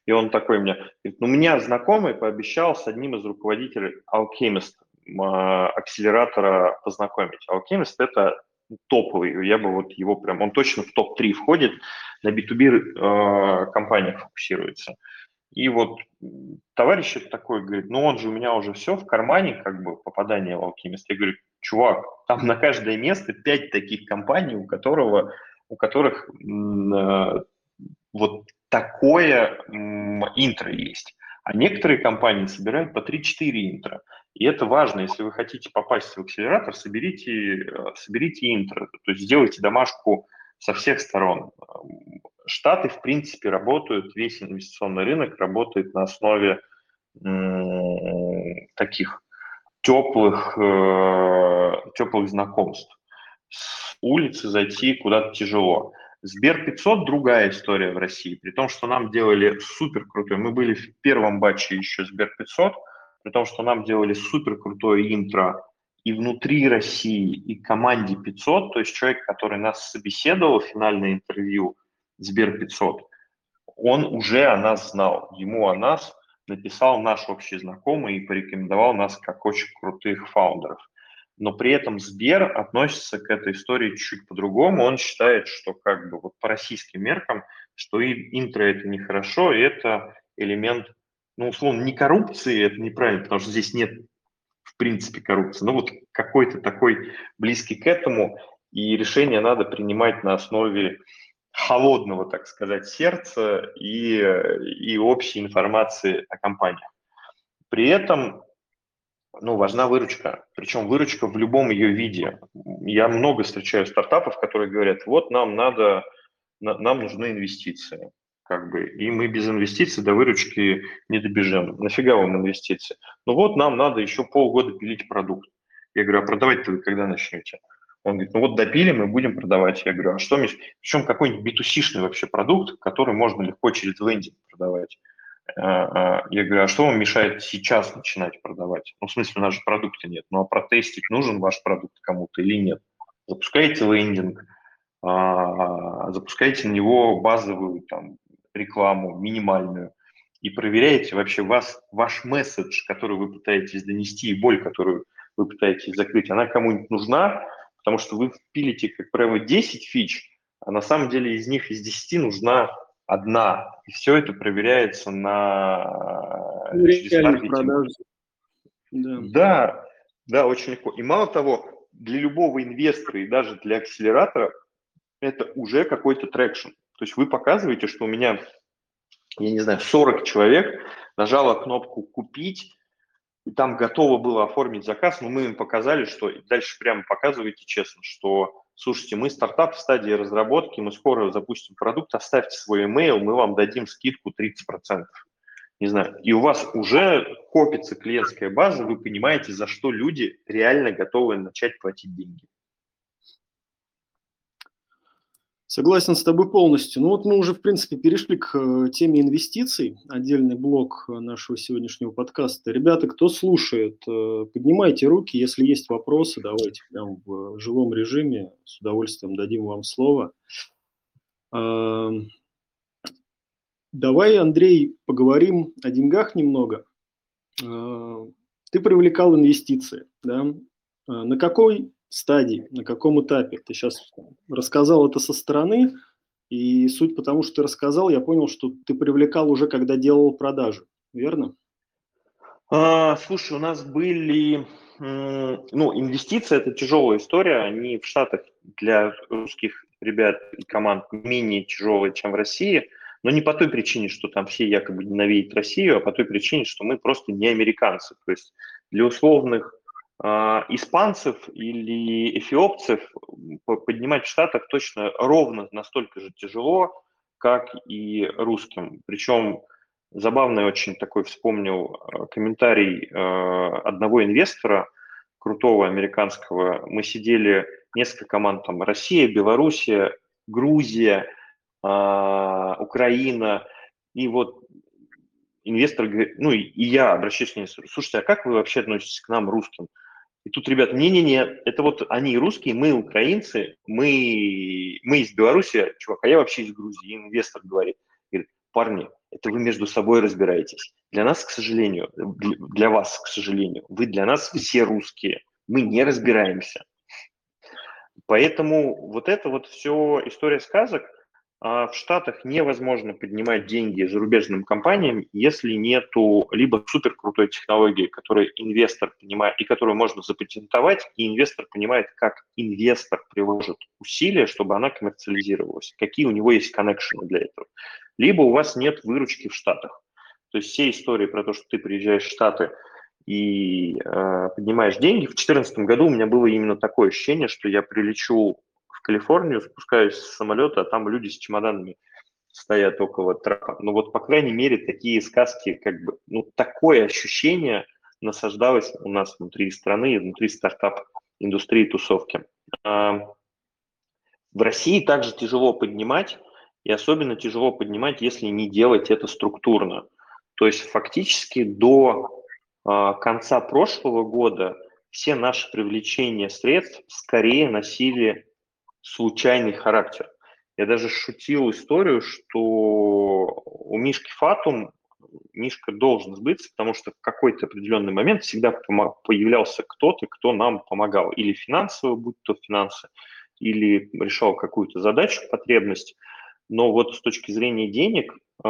И он такой мне, говорит, ну, меня знакомый пообещал с одним из руководителей Alchemist, э, акселератора познакомить. Alchemist – это топовый, я бы вот его прям, он точно в топ-3 входит, на B2B э, компаниях фокусируется. И вот товарищ такой говорит, ну он же у меня уже все в кармане, как бы попадание в алхимист. Я говорю, чувак, там на каждое место пять таких компаний, у которого, у которых э, вот такое интро есть. А некоторые компании собирают по 3-4 интро. И это важно, если вы хотите попасть в акселератор, соберите, э, соберите интро, то есть сделайте домашку со всех сторон. Штаты, в принципе, работают, весь инвестиционный рынок работает на основе таких теплых, э, теплых знакомств. С улицы зайти куда-то тяжело. Сбер 500 другая история в России, при том, что нам делали супер крутой. Мы были в первом батче еще Сбер 500, при том, что нам делали супер крутое интро и внутри России, и команде 500, то есть человек, который нас собеседовал, финальное интервью, Сбер 500, он уже о нас знал. Ему о нас написал наш общий знакомый и порекомендовал нас как очень крутых фаундеров. Но при этом Сбер относится к этой истории чуть по-другому. Он считает, что как бы вот по российским меркам, что и интро это нехорошо, и это элемент, ну, условно, не коррупции, это неправильно, потому что здесь нет в принципе коррупции, но вот какой-то такой близкий к этому, и решение надо принимать на основе холодного, так сказать, сердца и, и общей информации о компаниях. При этом ну, важна выручка, причем выручка в любом ее виде. Я много встречаю стартапов, которые говорят, вот нам надо, нам нужны инвестиции, как бы, и мы без инвестиций до выручки не добежим. Нафига вам инвестиции? Ну вот нам надо еще полгода пилить продукт. Я говорю, а продавать-то вы когда начнете? Он говорит, ну вот допили, мы будем продавать. Я говорю, а что, Миш, причем какой-нибудь b вообще продукт, который можно легко через лендинг продавать. А, а, я говорю, а что вам мешает сейчас начинать продавать? Ну, в смысле, у нас же продукта нет. Ну, а протестить нужен ваш продукт кому-то или нет? Запускаете лендинг, а, запускаете на него базовую там, рекламу, минимальную, и проверяете вообще вас, ваш месседж, который вы пытаетесь донести, и боль, которую вы пытаетесь закрыть, она кому-нибудь нужна, потому что вы впилите, как правило, 10 фич, а на самом деле из них из 10 нужна одна. И все это проверяется на ну, реальных Да. да, да, очень легко. И мало того, для любого инвестора и даже для акселератора это уже какой-то traction. То есть вы показываете, что у меня, я не знаю, 40 человек нажало кнопку «Купить», и там готово было оформить заказ, но мы им показали, что дальше прямо показывайте честно, что слушайте, мы стартап в стадии разработки, мы скоро запустим продукт, оставьте свой email, мы вам дадим скидку 30%. Не знаю, и у вас уже копится клиентская база, вы понимаете, за что люди реально готовы начать платить деньги. Согласен с тобой полностью. Ну вот мы уже, в принципе, перешли к э, теме инвестиций, отдельный блок э, нашего сегодняшнего подкаста. Ребята, кто слушает, э, поднимайте руки, если есть вопросы, давайте прям в живом режиме, с удовольствием дадим вам слово. Эм, давай, Андрей, поговорим о деньгах немного. Ты привлекал инвестиции, да? На какой стадии, на каком этапе. Ты сейчас рассказал это со стороны, и суть потому, что ты рассказал, я понял, что ты привлекал уже, когда делал продажи, верно? А, слушай, у нас были, ну, инвестиции – это тяжелая история, они в Штатах для русских ребят и команд менее тяжелые, чем в России, но не по той причине, что там все якобы ненавидят Россию, а по той причине, что мы просто не американцы. То есть для условных испанцев или эфиопцев поднимать в Штатах точно ровно настолько же тяжело, как и русским. Причем забавный очень такой вспомнил а, комментарий а, одного инвестора, крутого американского. Мы сидели несколько команд, там Россия, Белоруссия, Грузия, Украина. И вот инвестор говорит, ну и я обращаюсь к нему, слушайте, а как вы вообще относитесь к нам, русским? И тут, ребят, не-не-не, это вот они русские, мы украинцы, мы, мы из Беларуси, чувак, а я вообще из Грузии. Инвестор говорит, говорит, парни, это вы между собой разбираетесь. Для нас, к сожалению, для вас, к сожалению, вы для нас все русские, мы не разбираемся. Поэтому вот это вот все история сказок, в Штатах невозможно поднимать деньги зарубежным компаниям, если нету либо супер крутой технологии, которую инвестор понимает и которую можно запатентовать, и инвестор понимает, как инвестор приложит усилия, чтобы она коммерциализировалась, какие у него есть коннекшены для этого. Либо у вас нет выручки в Штатах. То есть все истории про то, что ты приезжаешь в Штаты и э, поднимаешь деньги. В 2014 году у меня было именно такое ощущение, что я прилечу Калифорнию, спускаюсь с самолета, а там люди с чемоданами стоят около трапа. Ну вот, по крайней мере, такие сказки, как бы, ну, такое ощущение насаждалось у нас внутри страны, внутри стартап-индустрии тусовки. А, в России также тяжело поднимать, и особенно тяжело поднимать, если не делать это структурно. То есть фактически до а, конца прошлого года все наши привлечения средств скорее носили случайный характер. Я даже шутил историю, что у Мишки Фатум Мишка должен сбыться, потому что в какой-то определенный момент всегда появлялся кто-то, кто нам помогал. Или финансово, будь то финансы, или решал какую-то задачу, потребность. Но вот с точки зрения денег э,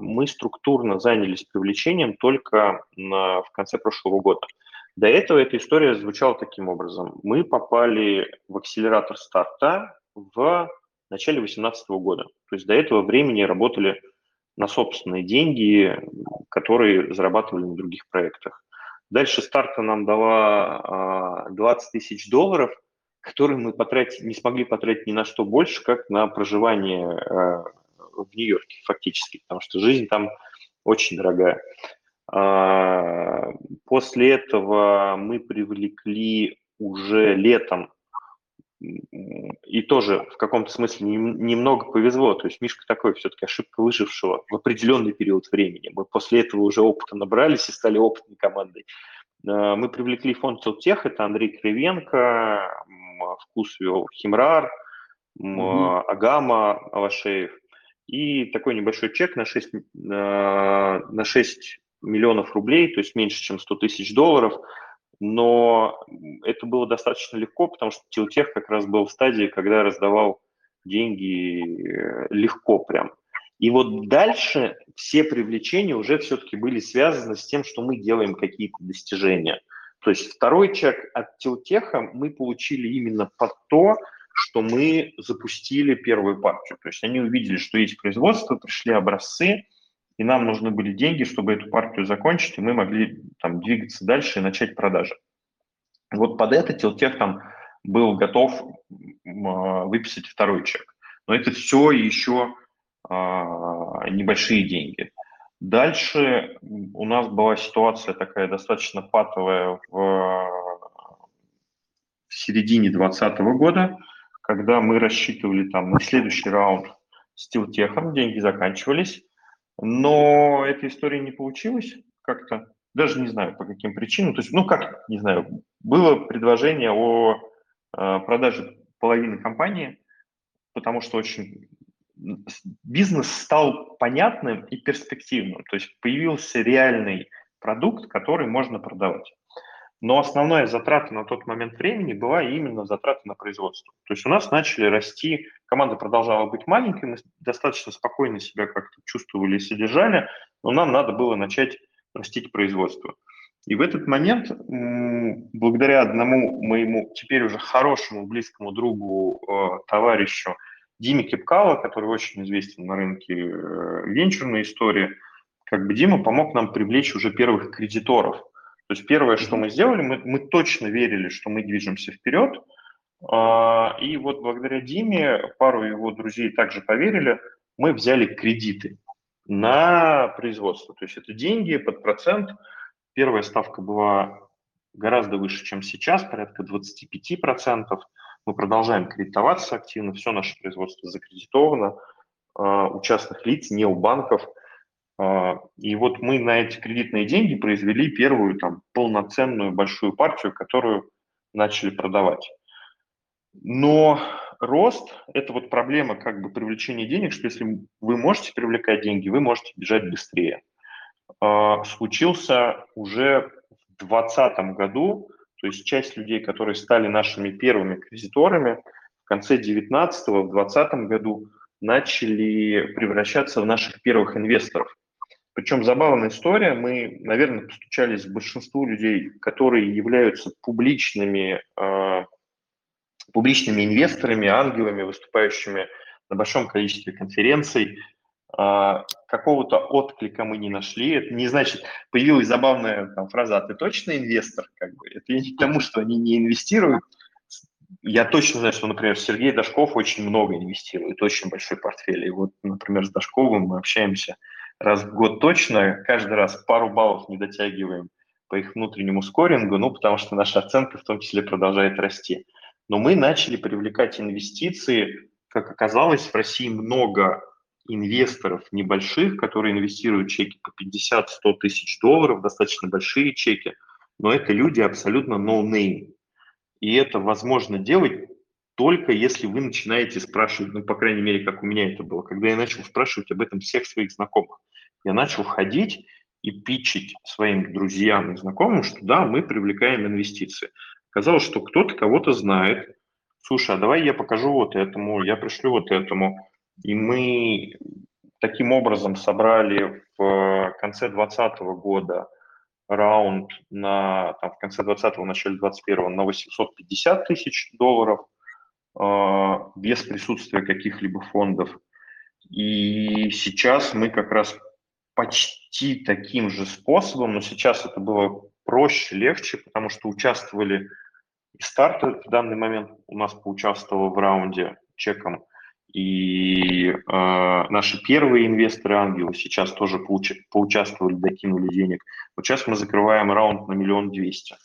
мы структурно занялись привлечением только в конце прошлого года. До этого эта история звучала таким образом. Мы попали в акселератор старта в начале 2018 года. То есть до этого времени работали на собственные деньги, которые зарабатывали на других проектах. Дальше старта нам дала 20 тысяч долларов, которые мы потратить, не смогли потратить ни на что больше, как на проживание э, в Нью-Йорке фактически, потому что жизнь там очень дорогая. А, после этого мы привлекли уже летом, и тоже в каком-то смысле немного повезло. То есть Мишка такой все-таки ошибка выжившего в определенный период времени. Мы после этого уже опыта набрались и стали опытной командой. А, мы привлекли фонд Соцтех, это Андрей Кривенко, Вкус Химрар, mm-hmm. Агама Алашеев. И такой небольшой чек на 6, на 6 миллионов рублей, то есть меньше, чем 100 тысяч долларов. Но это было достаточно легко, потому что Тилтех как раз был в стадии, когда раздавал деньги э, легко прям. И вот дальше все привлечения уже все-таки были связаны с тем, что мы делаем какие-то достижения. То есть второй чек от Тилтеха мы получили именно под то, что мы запустили первую партию. То есть они увидели, что есть производство, пришли образцы, и нам нужны были деньги, чтобы эту партию закончить, и мы могли там двигаться дальше и начать продажи. Вот под это Тилтех там был готов выписать второй чек. Но это все еще а, небольшие деньги. Дальше у нас была ситуация такая достаточно патовая в, в середине 2020 года, когда мы рассчитывали там на следующий раунд с Тилтехом, деньги заканчивались, но эта история не получилась как-то, даже не знаю по каким причинам. То есть, ну как, не знаю, было предложение о э, продаже половины компании, потому что очень бизнес стал понятным и перспективным. То есть появился реальный продукт, который можно продавать. Но основная затрата на тот момент времени была именно затрата на производство. То есть у нас начали расти, команда продолжала быть маленькой, мы достаточно спокойно себя как-то чувствовали и содержали, но нам надо было начать растить производство. И в этот момент, благодаря одному моему теперь уже хорошему, близкому другу, э, товарищу Диме Кипкала, который очень известен на рынке э, венчурной истории, как бы Дима помог нам привлечь уже первых кредиторов – то есть первое, что мы сделали, мы, мы точно верили, что мы движемся вперед. А, и вот благодаря Диме, пару его друзей также поверили, мы взяли кредиты на производство. То есть это деньги под процент. Первая ставка была гораздо выше, чем сейчас, порядка 25%. Мы продолжаем кредитоваться активно, все наше производство закредитовано а, у частных лиц, не у банков – и вот мы на эти кредитные деньги произвели первую там, полноценную большую партию, которую начали продавать. Но рост – это вот проблема как бы привлечения денег, что если вы можете привлекать деньги, вы можете бежать быстрее. А, случился уже в 2020 году, то есть часть людей, которые стали нашими первыми кредиторами, в конце 2019 в 2020 году начали превращаться в наших первых инвесторов. Причем забавная история, мы, наверное, постучались к большинству людей, которые являются публичными, э, публичными инвесторами, ангелами, выступающими на большом количестве конференций. Э, какого-то отклика мы не нашли. Это не значит, появилась забавная там, фраза «а ты точно инвестор?» как бы. Это не к тому, что они не инвестируют. Я точно знаю, что, например, Сергей Дашков очень много инвестирует, очень большой портфель. И вот, например, с Дашковым мы общаемся – раз в год точно, каждый раз пару баллов не дотягиваем по их внутреннему скорингу, ну, потому что наша оценка в том числе продолжает расти. Но мы начали привлекать инвестиции, как оказалось, в России много инвесторов небольших, которые инвестируют чеки по 50-100 тысяч долларов, достаточно большие чеки, но это люди абсолютно no-name. И это возможно делать только если вы начинаете спрашивать, ну, по крайней мере, как у меня это было, когда я начал спрашивать об этом всех своих знакомых. Я начал ходить и пичить своим друзьям и знакомым, что да, мы привлекаем инвестиции. Казалось, что кто-то кого-то знает. Слушай, а давай я покажу вот этому, я пришлю вот этому. И мы таким образом собрали в конце 2020 года раунд на, там, в конце 20-го, начале 21-го на 850 тысяч долларов э, без присутствия каких-либо фондов. И сейчас мы как раз почти таким же способом, но сейчас это было проще, легче, потому что участвовали и стартер в данный момент у нас поучаствовал в раунде чеком, и э, наши первые инвесторы ангелы сейчас тоже поуча- поучаствовали, докинули денег. Вот сейчас мы закрываем раунд на миллион двести.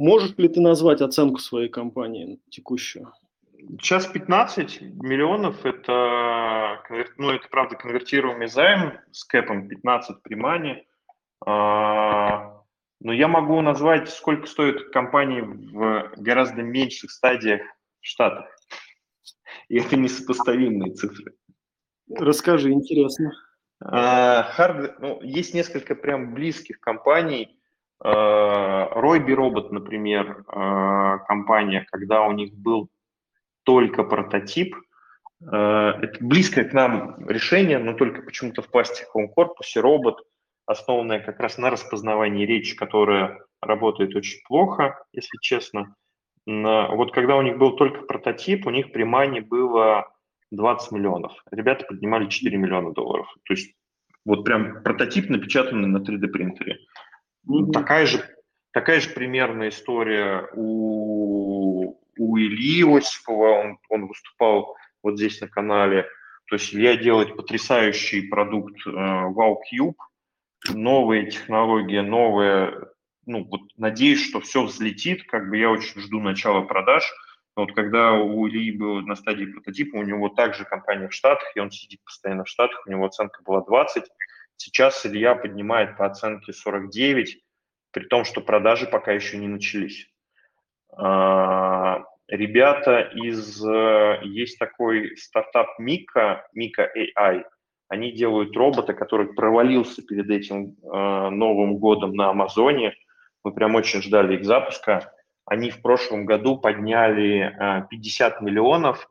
Можешь ли ты назвать оценку своей компании текущую? Сейчас 15 миллионов, это, ну, это правда конвертируемый займ с кэпом 15 при мане. А, но я могу назвать, сколько стоит компании в гораздо меньших стадиях в Штатах. И это несопоставимые цифры. Расскажи, интересно. Hardware, а, ну, есть несколько прям близких компаний. Ройби Робот, например, а, компания, когда у них был только прототип. Э, это близкое к нам решение, но только почему-то в пластиковом корпусе робот, основанное как раз на распознавании речи, которая работает очень плохо, если честно. Вот когда у них был только прототип, у них при мане было 20 миллионов. Ребята поднимали 4 миллиона долларов. То есть вот прям прототип напечатанный на 3D принтере. Mm-hmm. Такая же, такая же примерная история у у Ильи Осипова, он, он выступал вот здесь на канале. То есть Илья делает потрясающий продукт э, WowCube, новые технологии, новые, ну вот надеюсь, что все взлетит, как бы я очень жду начала продаж. Вот когда у Ильи был на стадии прототипа, у него также компания в Штатах, и он сидит постоянно в Штатах, у него оценка была 20. Сейчас Илья поднимает по оценке 49, при том, что продажи пока еще не начались. А, ребята из... Э, есть такой стартап Мика, Мика AI. Они делают робота, который провалился перед этим э, Новым годом на Амазоне. Мы прям очень ждали их запуска. Они в прошлом году подняли 50 э, миллионов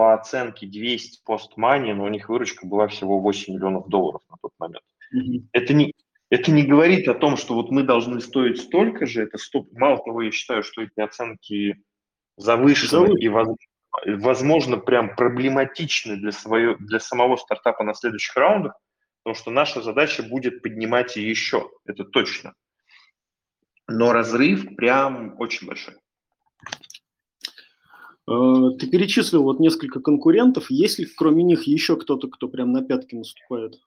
по оценке 200 постмани, но у них выручка была всего 8 миллионов долларов на тот момент. Mm-hmm. Это не, это не говорит о том, что вот мы должны стоить столько же, это стоп. Мало того, я считаю, что эти оценки завышены Завыш... и, возможно, прям проблематичны для, свое, для самого стартапа на следующих раундах, потому что наша задача будет поднимать и еще, это точно. Но разрыв прям очень большой. Э, ты перечислил вот несколько конкурентов. Есть ли кроме них еще кто-то, кто прям на пятки наступает?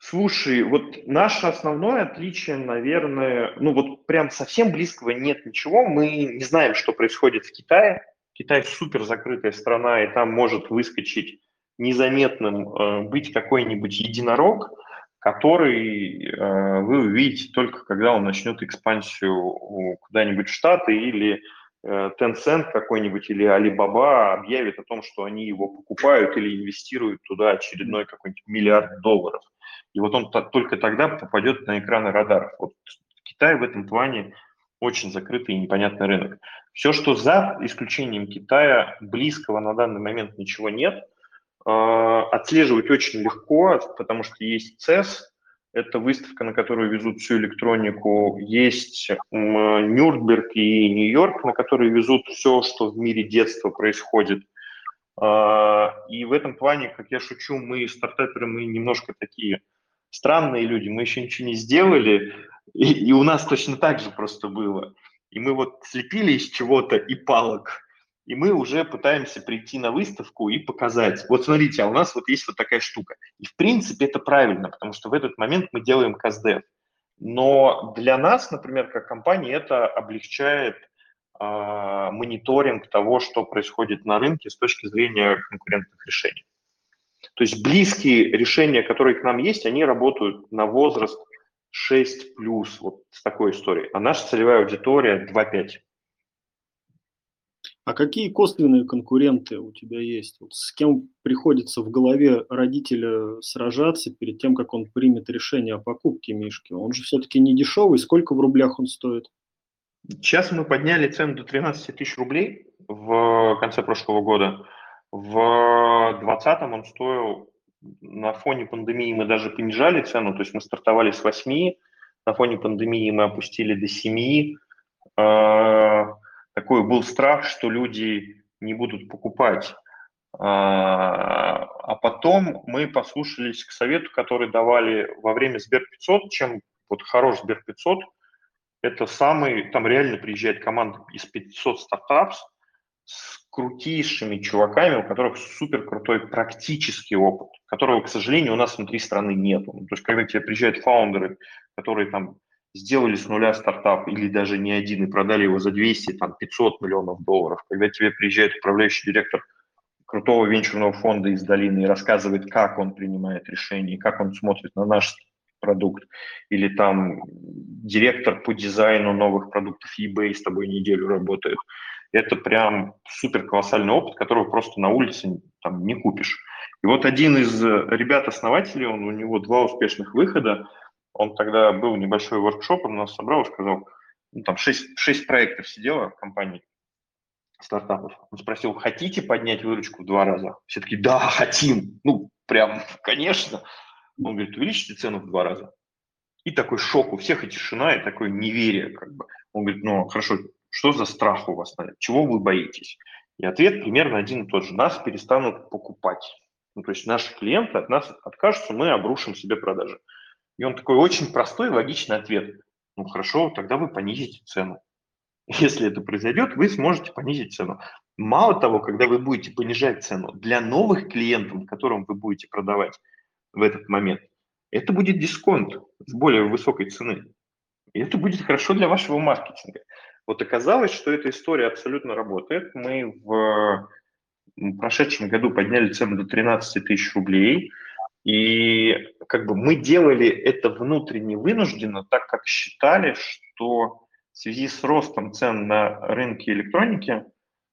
Слушай, вот наше основное отличие, наверное, ну вот прям совсем близкого нет ничего. Мы не знаем, что происходит в Китае. Китай супер закрытая страна, и там может выскочить незаметным э, быть какой-нибудь единорог, который э, вы увидите только когда он начнет экспансию куда-нибудь в Штаты или Tencent какой-нибудь или Alibaba объявит о том, что они его покупают или инвестируют туда очередной какой-нибудь миллиард долларов – и вот он только тогда попадет на экраны радаров. Вот Китай в этом плане очень закрытый и непонятный рынок. Все, что за исключением Китая, близкого на данный момент ничего нет. А, отслеживать очень легко, потому что есть CES, это выставка, на которую везут всю электронику. Есть Нюрнберг и Нью-Йорк, на которые везут все, что в мире детства происходит. А, и в этом плане, как я шучу, мы стартаперы, мы немножко такие странные люди, мы еще ничего не сделали, и, и у нас точно так же просто было. И мы вот слепили из чего-то и палок, и мы уже пытаемся прийти на выставку и показать. Вот смотрите, а у нас вот есть вот такая штука. И в принципе это правильно, потому что в этот момент мы делаем КСДФ. Но для нас, например, как компании, это облегчает э, мониторинг того, что происходит на рынке с точки зрения конкурентных решений. То есть близкие решения, которые к нам есть, они работают на возраст 6 плюс, вот с такой историей. А наша целевая аудитория 2-5. А какие косвенные конкуренты у тебя есть? Вот с кем приходится в голове родителя сражаться перед тем, как он примет решение о покупке Мишки? Он же все-таки не дешевый. Сколько в рублях он стоит? Сейчас мы подняли цену до 13 тысяч рублей в конце прошлого года. В 2020 он стоил на фоне пандемии мы даже понижали цену, то есть мы стартовали с 8, на фоне пандемии мы опустили до 7. Такой был страх, что люди не будут покупать. А, а потом мы послушались к совету, который давали во время Сбер 500, чем вот хорош Сбер 500, это самый, там реально приезжает команда из 500 стартапов с крутейшими чуваками, у которых супер крутой практический опыт, которого, к сожалению, у нас внутри страны нет. То есть, когда тебе приезжают фаундеры, которые там сделали с нуля стартап или даже не один и продали его за 200, там, 500 миллионов долларов, когда тебе приезжает управляющий директор крутого венчурного фонда из долины и рассказывает, как он принимает решения, как он смотрит на наш продукт, или там директор по дизайну новых продуктов eBay с тобой неделю работает. Это прям супер колоссальный опыт, которого просто на улице там не купишь. И вот один из ребят-основателей, он, у него два успешных выхода, он тогда был небольшой воркшоп, он нас собрал и сказал, ну, там шесть, шесть проектов сидело в компании стартапов. Он спросил, хотите поднять выручку в два раза? Все таки да, хотим. Ну, прям, конечно. Он говорит, увеличите цену в два раза. И такой шок у всех, и тишина, и такое неверие. Как бы. Он говорит, ну, хорошо, что за страх у вас? Чего вы боитесь? И ответ примерно один и тот же. Нас перестанут покупать. Ну, то есть наши клиенты от нас откажутся, мы обрушим себе продажи. И он такой очень простой, логичный ответ. Ну хорошо, тогда вы понизите цену. Если это произойдет, вы сможете понизить цену. Мало того, когда вы будете понижать цену для новых клиентов, которым вы будете продавать в этот момент, это будет дисконт с более высокой цены. И это будет хорошо для вашего маркетинга. Вот оказалось, что эта история абсолютно работает. Мы в прошедшем году подняли цену до 13 тысяч рублей – и как бы мы делали это внутренне вынужденно, так как считали, что в связи с ростом цен на рынке электроники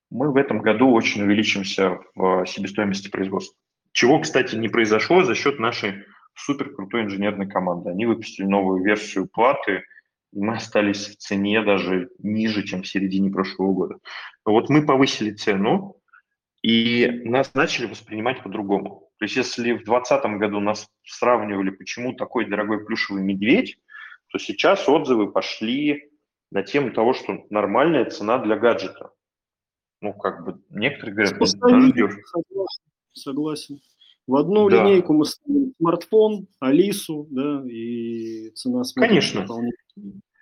мы в этом году очень увеличимся в себестоимости производства. Чего, кстати, не произошло за счет нашей супер крутой инженерной команды. Они выпустили новую версию платы, и мы остались в цене даже ниже, чем в середине прошлого года. Вот мы повысили цену, и нас начали воспринимать по-другому. То есть если в 2020 году нас сравнивали, почему такой дорогой плюшевый медведь, то сейчас отзывы пошли на тему того, что нормальная цена для гаджета. Ну, как бы, некоторые говорят, ну, даже дешево. Согласен, согласен. В одну да. линейку мы ставим смартфон, Алису, да, и цена Конечно. Вполне,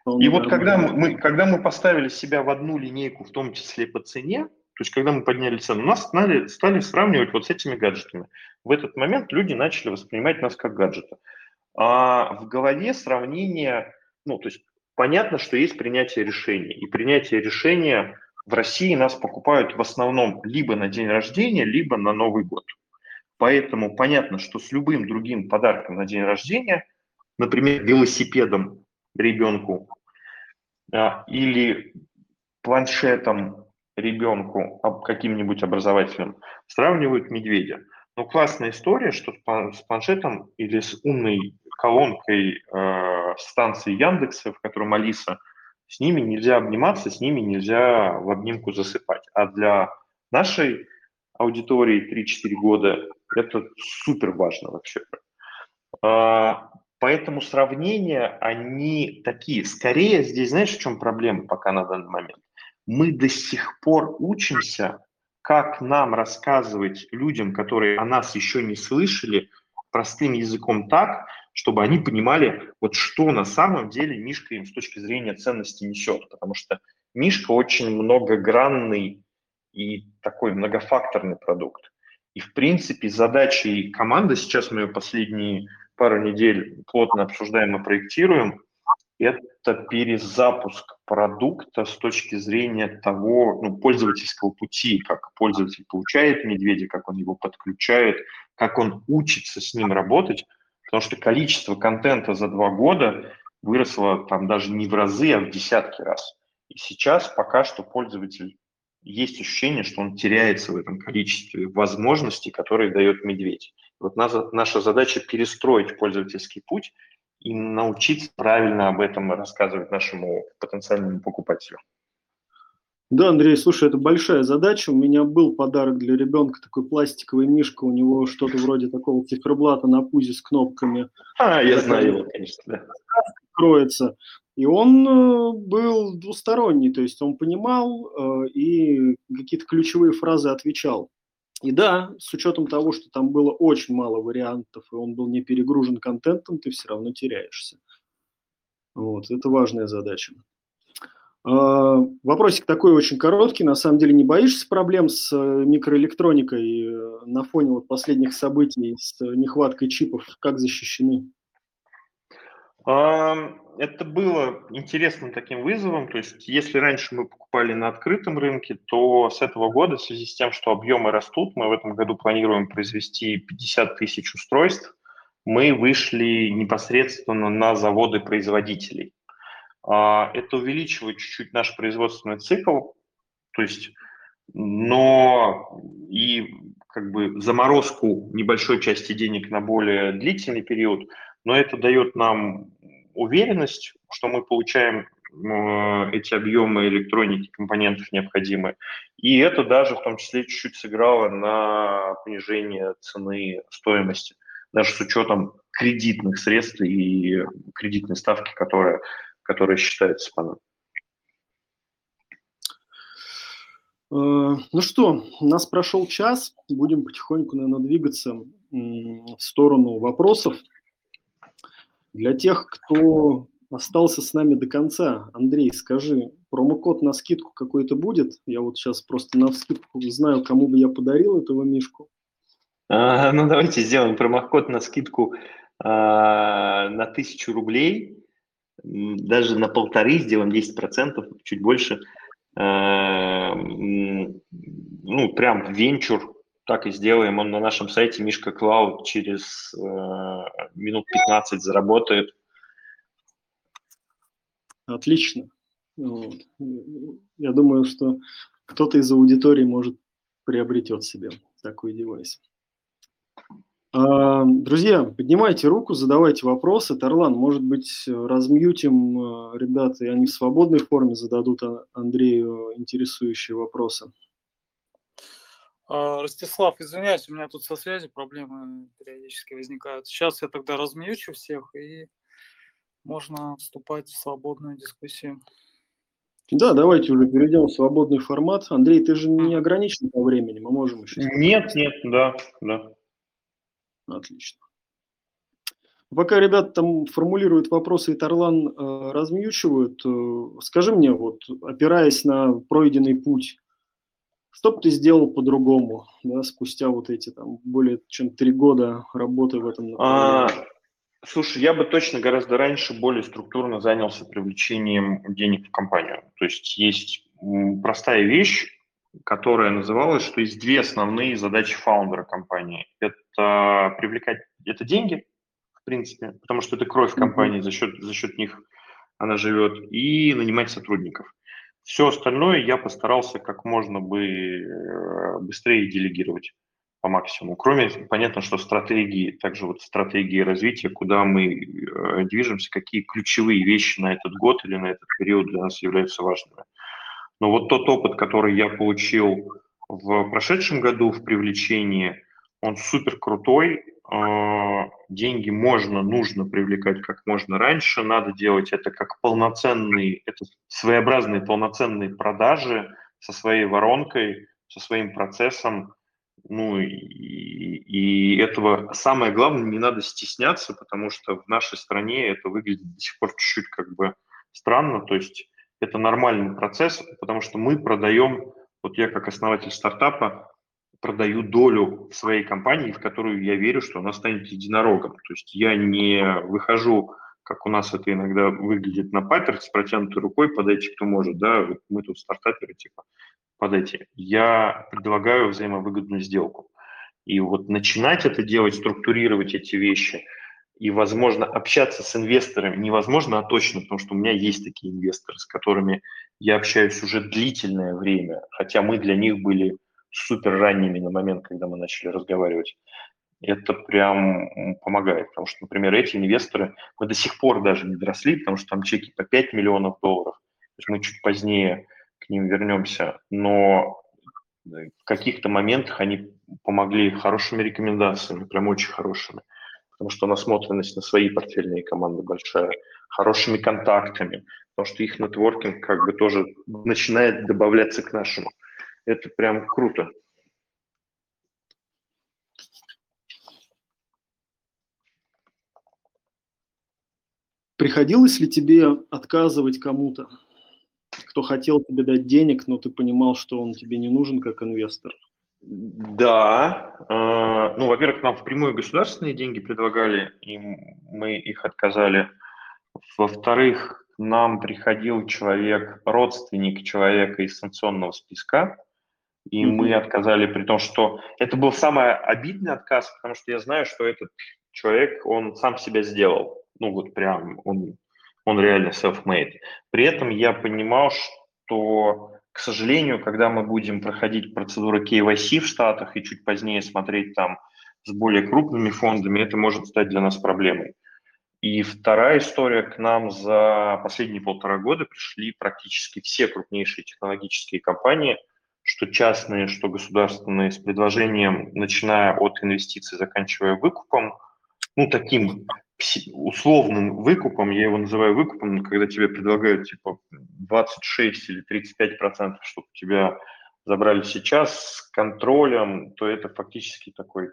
вполне и вот когда мы, когда мы поставили себя в одну линейку, в том числе по цене, то есть, когда мы подняли цену, нас стали, стали сравнивать вот с этими гаджетами. В этот момент люди начали воспринимать нас как гаджеты. А в голове сравнение, ну, то есть, понятно, что есть принятие решений. И принятие решения в России нас покупают в основном либо на день рождения, либо на Новый год. Поэтому понятно, что с любым другим подарком на день рождения, например, велосипедом ребенку а, или планшетом ребенку каким-нибудь образовательным, сравнивают медведя. Но классная история, что с планшетом или с умной колонкой э, станции Яндекса, в котором Алиса, с ними нельзя обниматься, с ними нельзя в обнимку засыпать. А для нашей аудитории 3-4 года это супер важно вообще. А, поэтому сравнения, они такие. Скорее здесь, знаешь, в чем проблема пока на данный момент? Мы до сих пор учимся, как нам рассказывать людям, которые о нас еще не слышали, простым языком так, чтобы они понимали, вот что на самом деле Мишка им с точки зрения ценности несет. Потому что Мишка очень многогранный и такой многофакторный продукт. И, в принципе, задачей команды, сейчас мы ее последние пару недель плотно обсуждаем и проектируем, это перезапуск продукта с точки зрения того ну, пользовательского пути, как пользователь получает медведя, как он его подключает, как он учится с ним работать, потому что количество контента за два года выросла там даже не в разы, а в десятки раз. И сейчас пока что пользователь есть ощущение, что он теряется в этом количестве возможностей, которые дает медведь. Вот наша задача перестроить пользовательский путь и научиться правильно об этом рассказывать нашему потенциальному покупателю. Да, Андрей, слушай, это большая задача. У меня был подарок для ребенка, такой пластиковый мишка, у него что-то вроде такого циферблата на пузе с кнопками. А, я знаю его, конечно, да. Кроется. И он э, был двусторонний, то есть он понимал э, и какие-то ключевые фразы отвечал. И да, с учетом того, что там было очень мало вариантов, и он был не перегружен контентом, ты все равно теряешься. Вот, это важная задача. А, вопросик такой очень короткий. На самом деле не боишься проблем с э, микроэлектроникой э, на фоне вот последних событий с нехваткой чипов? Как защищены? Это было интересным таким вызовом. То есть, если раньше мы покупали на открытом рынке, то с этого года, в связи с тем, что объемы растут, мы в этом году планируем произвести 50 тысяч устройств, мы вышли непосредственно на заводы производителей. А, это увеличивает чуть-чуть наш производственный цикл, то есть, но и как бы заморозку небольшой части денег на более длительный период, но это дает нам уверенность, что мы получаем эти объемы электроники, компонентов необходимые. И это даже в том числе чуть-чуть сыграло на понижение цены стоимости, даже с учетом кредитных средств и кредитной ставки, которая которые считаются по нам. Э, ну что, у нас прошел час, будем потихоньку, наверное, двигаться в сторону вопросов. Для тех, кто остался с нами до конца, Андрей, скажи, промокод на скидку какой-то будет? Я вот сейчас просто на скидку знаю, кому бы я подарил этого мишку. А, ну, давайте сделаем промокод на скидку а, на тысячу рублей даже на полторы сделаем 10%, чуть больше. Э, ну, прям венчур, так и сделаем. Он на нашем сайте Мишка Клауд через э, минут 15 заработает. Отлично. Вот. Я думаю, что кто-то из аудитории может приобретет себе такой девайс. А, друзья, поднимайте руку, задавайте вопросы. Тарлан, может быть, размьютим э, ребят, и они в свободной форме зададут Андрею интересующие вопросы. А, Ростислав, извиняюсь, у меня тут со связью проблемы периодически возникают. Сейчас я тогда размьючу всех, и можно вступать в свободную дискуссию. Да, давайте уже перейдем в свободный формат. Андрей, ты же не ограничен по времени, мы можем еще... Нет, нет, да, да. Отлично. Пока ребята там формулируют вопросы и Тарлан э, размьючивают, э, скажи мне, вот, опираясь на пройденный путь, что бы ты сделал по-другому, да, спустя вот эти там более чем три года работы в этом А, слушай, я бы точно гораздо раньше более структурно занялся привлечением денег в компанию. То есть есть простая вещь, которая называлась, что есть две основные задачи фаундера компании. Это привлекать, это деньги, в принципе, потому что это кровь компании, за счет, за счет них она живет, и нанимать сотрудников. Все остальное я постарался как можно бы э, быстрее делегировать по максимуму. Кроме, понятно, что стратегии, также вот стратегии развития, куда мы э, движемся, какие ключевые вещи на этот год или на этот период для нас являются важными. Но вот тот опыт, который я получил в прошедшем году в привлечении, он супер крутой. А, деньги можно, нужно привлекать как можно раньше. Надо делать это как полноценные, это своеобразные полноценные продажи со своей воронкой, со своим процессом. Ну и, и этого самое главное, не надо стесняться, потому что в нашей стране это выглядит до сих пор чуть-чуть как бы странно. То есть это нормальный процесс, потому что мы продаем, вот я как основатель стартапа, продаю долю в своей компании, в которую я верю, что она станет единорогом. То есть я не выхожу, как у нас это иногда выглядит на паперте с протянутой рукой, подайте кто может, да, вот мы тут стартаперы, типа, подайте. Я предлагаю взаимовыгодную сделку. И вот начинать это делать, структурировать эти вещи, и, возможно, общаться с инвесторами невозможно, а точно, потому что у меня есть такие инвесторы, с которыми я общаюсь уже длительное время, хотя мы для них были супер ранними на момент, когда мы начали разговаривать. Это прям помогает, потому что, например, эти инвесторы, мы до сих пор даже не доросли, потому что там чеки по 5 миллионов долларов, то есть мы чуть позднее к ним вернемся, но в каких-то моментах они помогли хорошими рекомендациями, прям очень хорошими потому что насмотренность на свои портфельные команды большая, хорошими контактами, потому что их нетворкинг как бы тоже начинает добавляться к нашему. Это прям круто. Приходилось ли тебе отказывать кому-то, кто хотел тебе дать денег, но ты понимал, что он тебе не нужен как инвестор? Да, э, ну, во-первых, нам впрямую государственные деньги предлагали, и мы их отказали. Во-вторых, нам приходил человек, родственник человека из санкционного списка, и mm-hmm. мы отказали, при том, что это был самый обидный отказ, потому что я знаю, что этот человек, он сам себя сделал. Ну, вот прям, он, он реально self-made. При этом я понимал, что к сожалению, когда мы будем проходить процедуры KYC в Штатах и чуть позднее смотреть там с более крупными фондами, это может стать для нас проблемой. И вторая история, к нам за последние полтора года пришли практически все крупнейшие технологические компании, что частные, что государственные, с предложением, начиная от инвестиций, заканчивая выкупом, ну, таким условным выкупом, я его называю выкупом, когда тебе предлагают типа 26 или 35 процентов, чтобы тебя забрали сейчас с контролем, то это фактически такой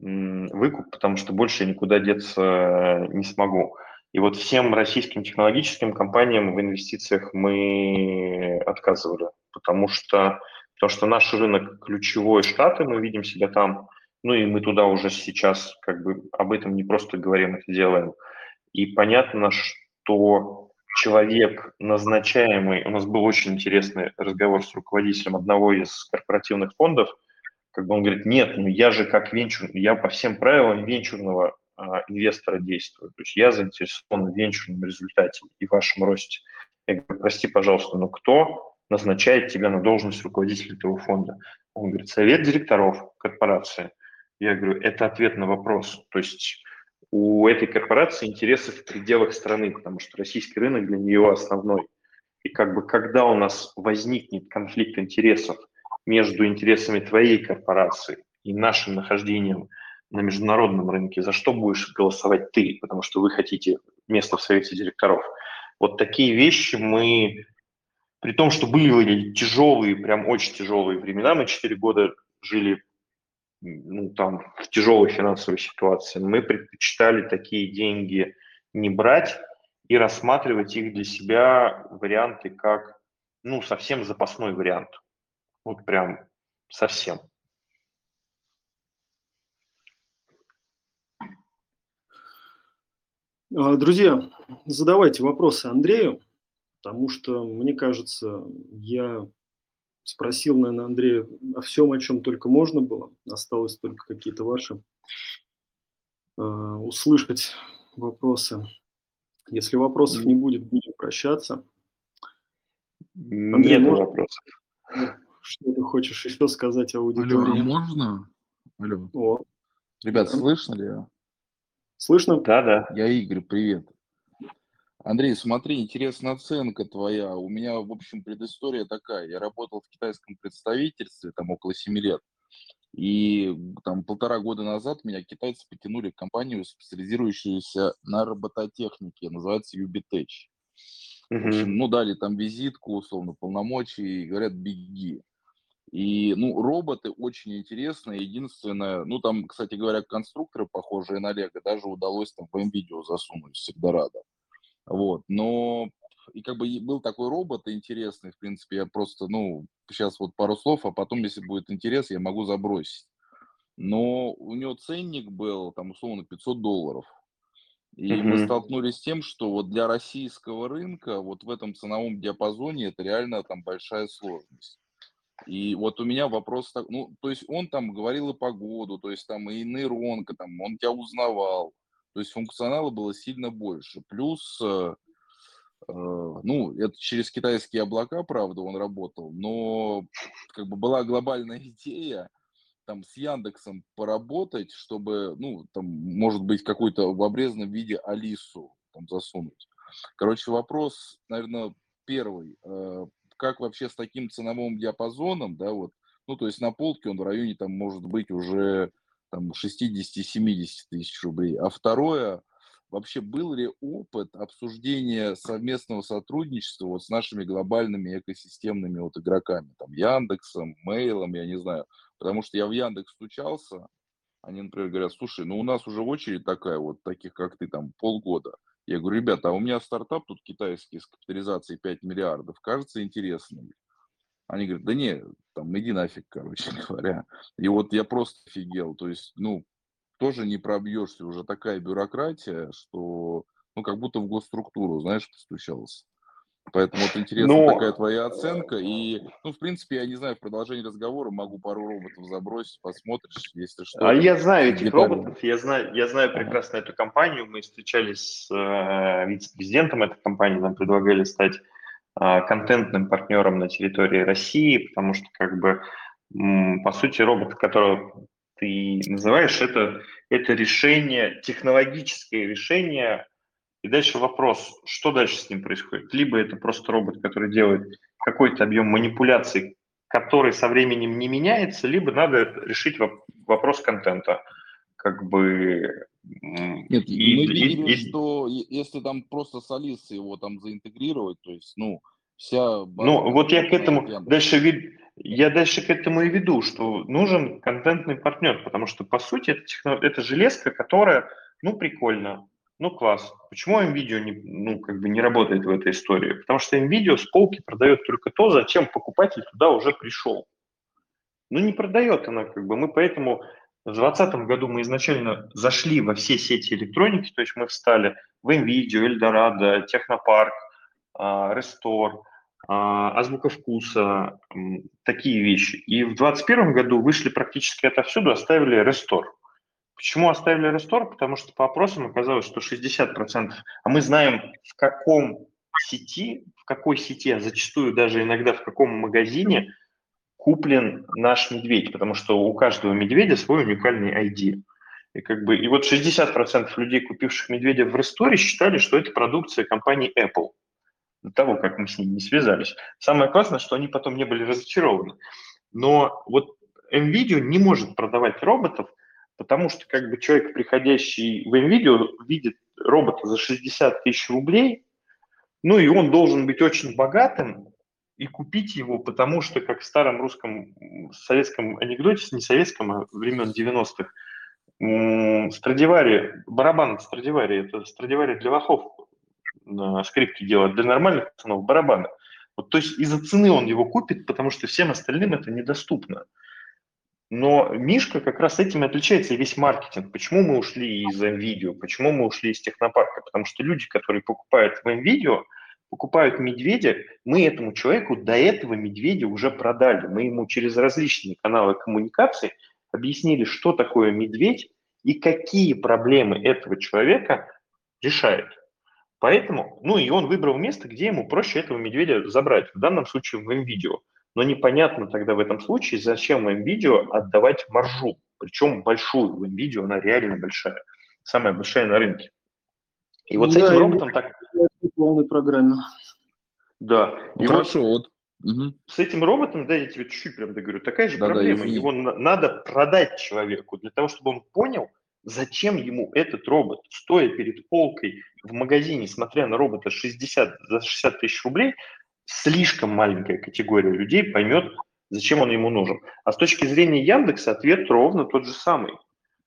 выкуп, потому что больше я никуда деться не смогу. И вот всем российским технологическим компаниям в инвестициях мы отказывали, потому что, потому что наш рынок ключевой Штаты, мы видим себя там – ну и мы туда уже сейчас как бы об этом не просто говорим, это делаем. И понятно, что человек назначаемый, у нас был очень интересный разговор с руководителем одного из корпоративных фондов, как бы он говорит, нет, ну я же как венчур, я по всем правилам венчурного инвестора действую, то есть я заинтересован в венчурном результате и вашем росте. Я говорю, прости, пожалуйста, но кто назначает тебя на должность руководителя этого фонда? Он говорит, совет директоров корпорации – я говорю, это ответ на вопрос. То есть у этой корпорации интересы в пределах страны, потому что российский рынок для нее основной. И как бы когда у нас возникнет конфликт интересов между интересами твоей корпорации и нашим нахождением на международном рынке, за что будешь голосовать ты, потому что вы хотите место в совете директоров. Вот такие вещи мы, при том, что были тяжелые, прям очень тяжелые времена, мы 4 года жили ну, там, в тяжелой финансовой ситуации, мы предпочитали такие деньги не брать и рассматривать их для себя варианты как, ну, совсем запасной вариант. Вот прям совсем. Друзья, задавайте вопросы Андрею, потому что, мне кажется, я спросил, наверное, Андрея о всем, о чем только можно было. Осталось только какие-то ваши э, услышать вопросы. Если вопросов не будет, будем прощаться. Андрей, Нет может, вопросов. Что ты хочешь еще сказать аудитории? Алло, а можно? Алло. О. Ребят, слышно ли? Слышно? Да, да. Я Игорь, привет. Андрей, смотри, интересная оценка твоя. У меня, в общем, предыстория такая. Я работал в китайском представительстве там около 7 лет. И там полтора года назад меня китайцы потянули в компанию, специализирующуюся на робототехнике, называется Ubitech. В общем, ну, дали там визитку, условно, полномочий, и говорят, беги. И, ну, роботы очень интересные. Единственное, ну, там, кстати говоря, конструкторы, похожие на Лего, даже удалось там в NVIDIA засунуть, всегда рада. Вот, но и как бы был такой робот интересный, в принципе, я просто, ну, сейчас вот пару слов, а потом, если будет интерес, я могу забросить. Но у него ценник был, там, условно, 500 долларов. И mm-hmm. мы столкнулись с тем, что вот для российского рынка вот в этом ценовом диапазоне это реально там большая сложность. И вот у меня вопрос ну, то есть он там говорил и погоду, то есть там и нейронка, там, он тебя узнавал, То есть функционала было сильно больше. Плюс, э, э, ну, это через китайские облака, правда, он работал, но как бы была глобальная идея там с Яндексом поработать, чтобы, ну, там, может быть, какой-то в обрезанном виде Алису там засунуть. Короче, вопрос, наверное, первый. Э, как вообще с таким ценовым диапазоном, да, вот, ну, то есть на полке он в районе там может быть уже там 60-70 тысяч рублей. А второе, вообще был ли опыт обсуждения совместного сотрудничества вот с нашими глобальными экосистемными вот игроками, там Яндексом, Мейлом, я не знаю, потому что я в Яндекс стучался, они, например, говорят, слушай, ну у нас уже очередь такая вот, таких как ты, там полгода. Я говорю, ребята, а у меня стартап тут китайский с капитализацией 5 миллиардов, кажется интересным. Они говорят, да не, там, иди нафиг, короче говоря. И вот я просто офигел. То есть, ну, тоже не пробьешься. Уже такая бюрократия, что, ну, как будто в госструктуру, знаешь, постучался. Поэтому вот интересна Но... такая твоя оценка. И, ну, в принципе, я не знаю, в продолжении разговора могу пару роботов забросить, посмотришь, если что. А я знаю этих детали. роботов, я знаю, я знаю прекрасно эту компанию. Мы встречались с э, вице-президентом этой компании, нам предлагали стать э, контентным партнером на территории России, потому что, как бы, по сути, робот, которого ты называешь, это, это решение, технологическое решение и дальше вопрос, что дальше с ним происходит? Либо это просто робот, который делает какой-то объем манипуляций, который со временем не меняется, либо надо решить вопрос контента. Как бы... Нет, и, мы видели, и, что если там просто с Алисой его там заинтегрировать, то есть, ну, вся... Ну, вот я к этому Яндекс. дальше вид... Я дальше к этому и веду, что нужен контентный партнер, потому что, по сути, это, техно... это железка, которая, ну, прикольно, ну, класс. Почему NVIDIA не, ну, как бы не работает в этой истории? Потому что NVIDIA с полки продает только то, зачем покупатель туда уже пришел. Ну, не продает она, как бы. Мы поэтому в 2020 году мы изначально зашли во все сети электроники, то есть мы встали в NVIDIA, Eldorado, Технопарк, а, Restore, а, Азбука вкуса, такие вещи. И в 2021 году вышли практически отовсюду, оставили Restore. Почему оставили Рестор? Потому что по опросам оказалось, что 60%, а мы знаем, в каком сети, в какой сети, а зачастую даже иногда в каком магазине куплен наш медведь, потому что у каждого медведя свой уникальный ID. И, как бы, и вот 60% людей, купивших медведя в Ресторе, считали, что это продукция компании Apple до того, как мы с ними не связались. Самое классное, что они потом не были разочарованы. Но вот NVIDIA не может продавать роботов – Потому что как бы человек, приходящий в NVIDIA, видит робота за 60 тысяч рублей, ну и он должен быть очень богатым и купить его, потому что, как в старом русском советском анекдоте, не советском, а времен 90-х, Страдивари, барабан Страдивари, это Страдивари для лохов на скрипке делают, для нормальных пацанов барабаны. Вот, то есть из-за цены он его купит, потому что всем остальным это недоступно. Но Мишка как раз этим и отличается и весь маркетинг. Почему мы ушли из NVIDIA, почему мы ушли из технопарка? Потому что люди, которые покупают в NVIDIA, покупают медведя, мы этому человеку до этого медведя уже продали. Мы ему через различные каналы коммуникации объяснили, что такое медведь и какие проблемы этого человека решает. Поэтому, ну и он выбрал место, где ему проще этого медведя забрать, в данном случае в NVIDIA. Но непонятно тогда в этом случае, зачем в NVIDIA отдавать маржу, причем большую. В NVIDIA она реально большая, самая большая на рынке. И вот да, с этим роботом так... полной программе. Да. И Хорошо, вот, вот с этим роботом, да, я тебе чуть-чуть прям говорю, такая же да, проблема. Да, Его надо продать человеку для того, чтобы он понял, зачем ему этот робот, стоя перед полкой в магазине, смотря на робота 60, за 60 тысяч рублей, слишком маленькая категория людей поймет, зачем он ему нужен. А с точки зрения Яндекса ответ ровно тот же самый.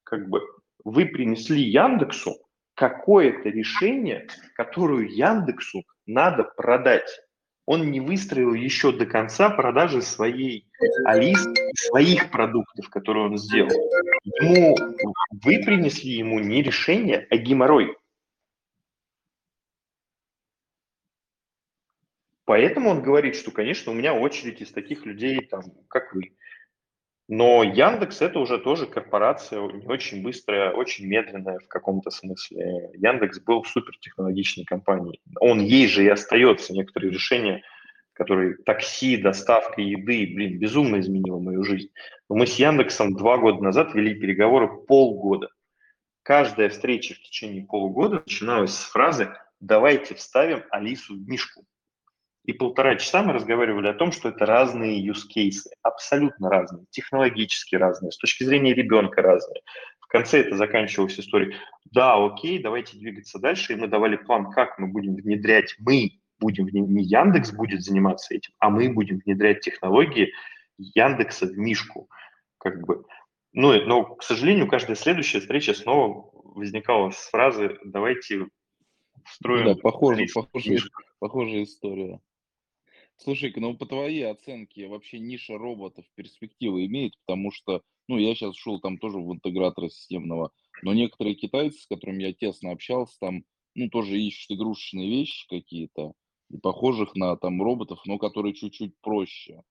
Как бы вы принесли Яндексу какое-то решение, которое Яндексу надо продать. Он не выстроил еще до конца продажи своей Алис, своих продуктов, которые он сделал. Ему, вы принесли ему не решение, а геморрой. Поэтому он говорит, что, конечно, у меня очередь из таких людей, там, как вы. Но Яндекс это уже тоже корпорация, не очень быстрая, очень медленная в каком-то смысле. Яндекс был супертехнологичной компанией. Он ей же и остается. Некоторые решения, которые такси, доставка еды, блин, безумно изменило мою жизнь. Но мы с Яндексом два года назад вели переговоры полгода. Каждая встреча в течение полугода начиналась с фразы «давайте вставим Алису в Мишку». И полтора часа мы разговаривали о том, что это разные use cases, абсолютно разные, технологически разные, с точки зрения ребенка разные. В конце это заканчивалась история. Да, окей, давайте двигаться дальше. И мы давали план, как мы будем внедрять, мы будем, не Яндекс будет заниматься этим, а мы будем внедрять технологии Яндекса в Мишку. Как бы. Ну, но, к сожалению, каждая следующая встреча снова возникала с фразы «давайте встроим...» Да, похоже, похожая, похожая история. Слушай, ну по твоей оценке вообще ниша роботов перспективы имеет, потому что, ну, я сейчас шел там тоже в интегратора системного, но некоторые китайцы, с которыми я тесно общался, там, ну, тоже ищут игрушечные вещи какие-то, похожих на там роботов, но которые чуть-чуть проще.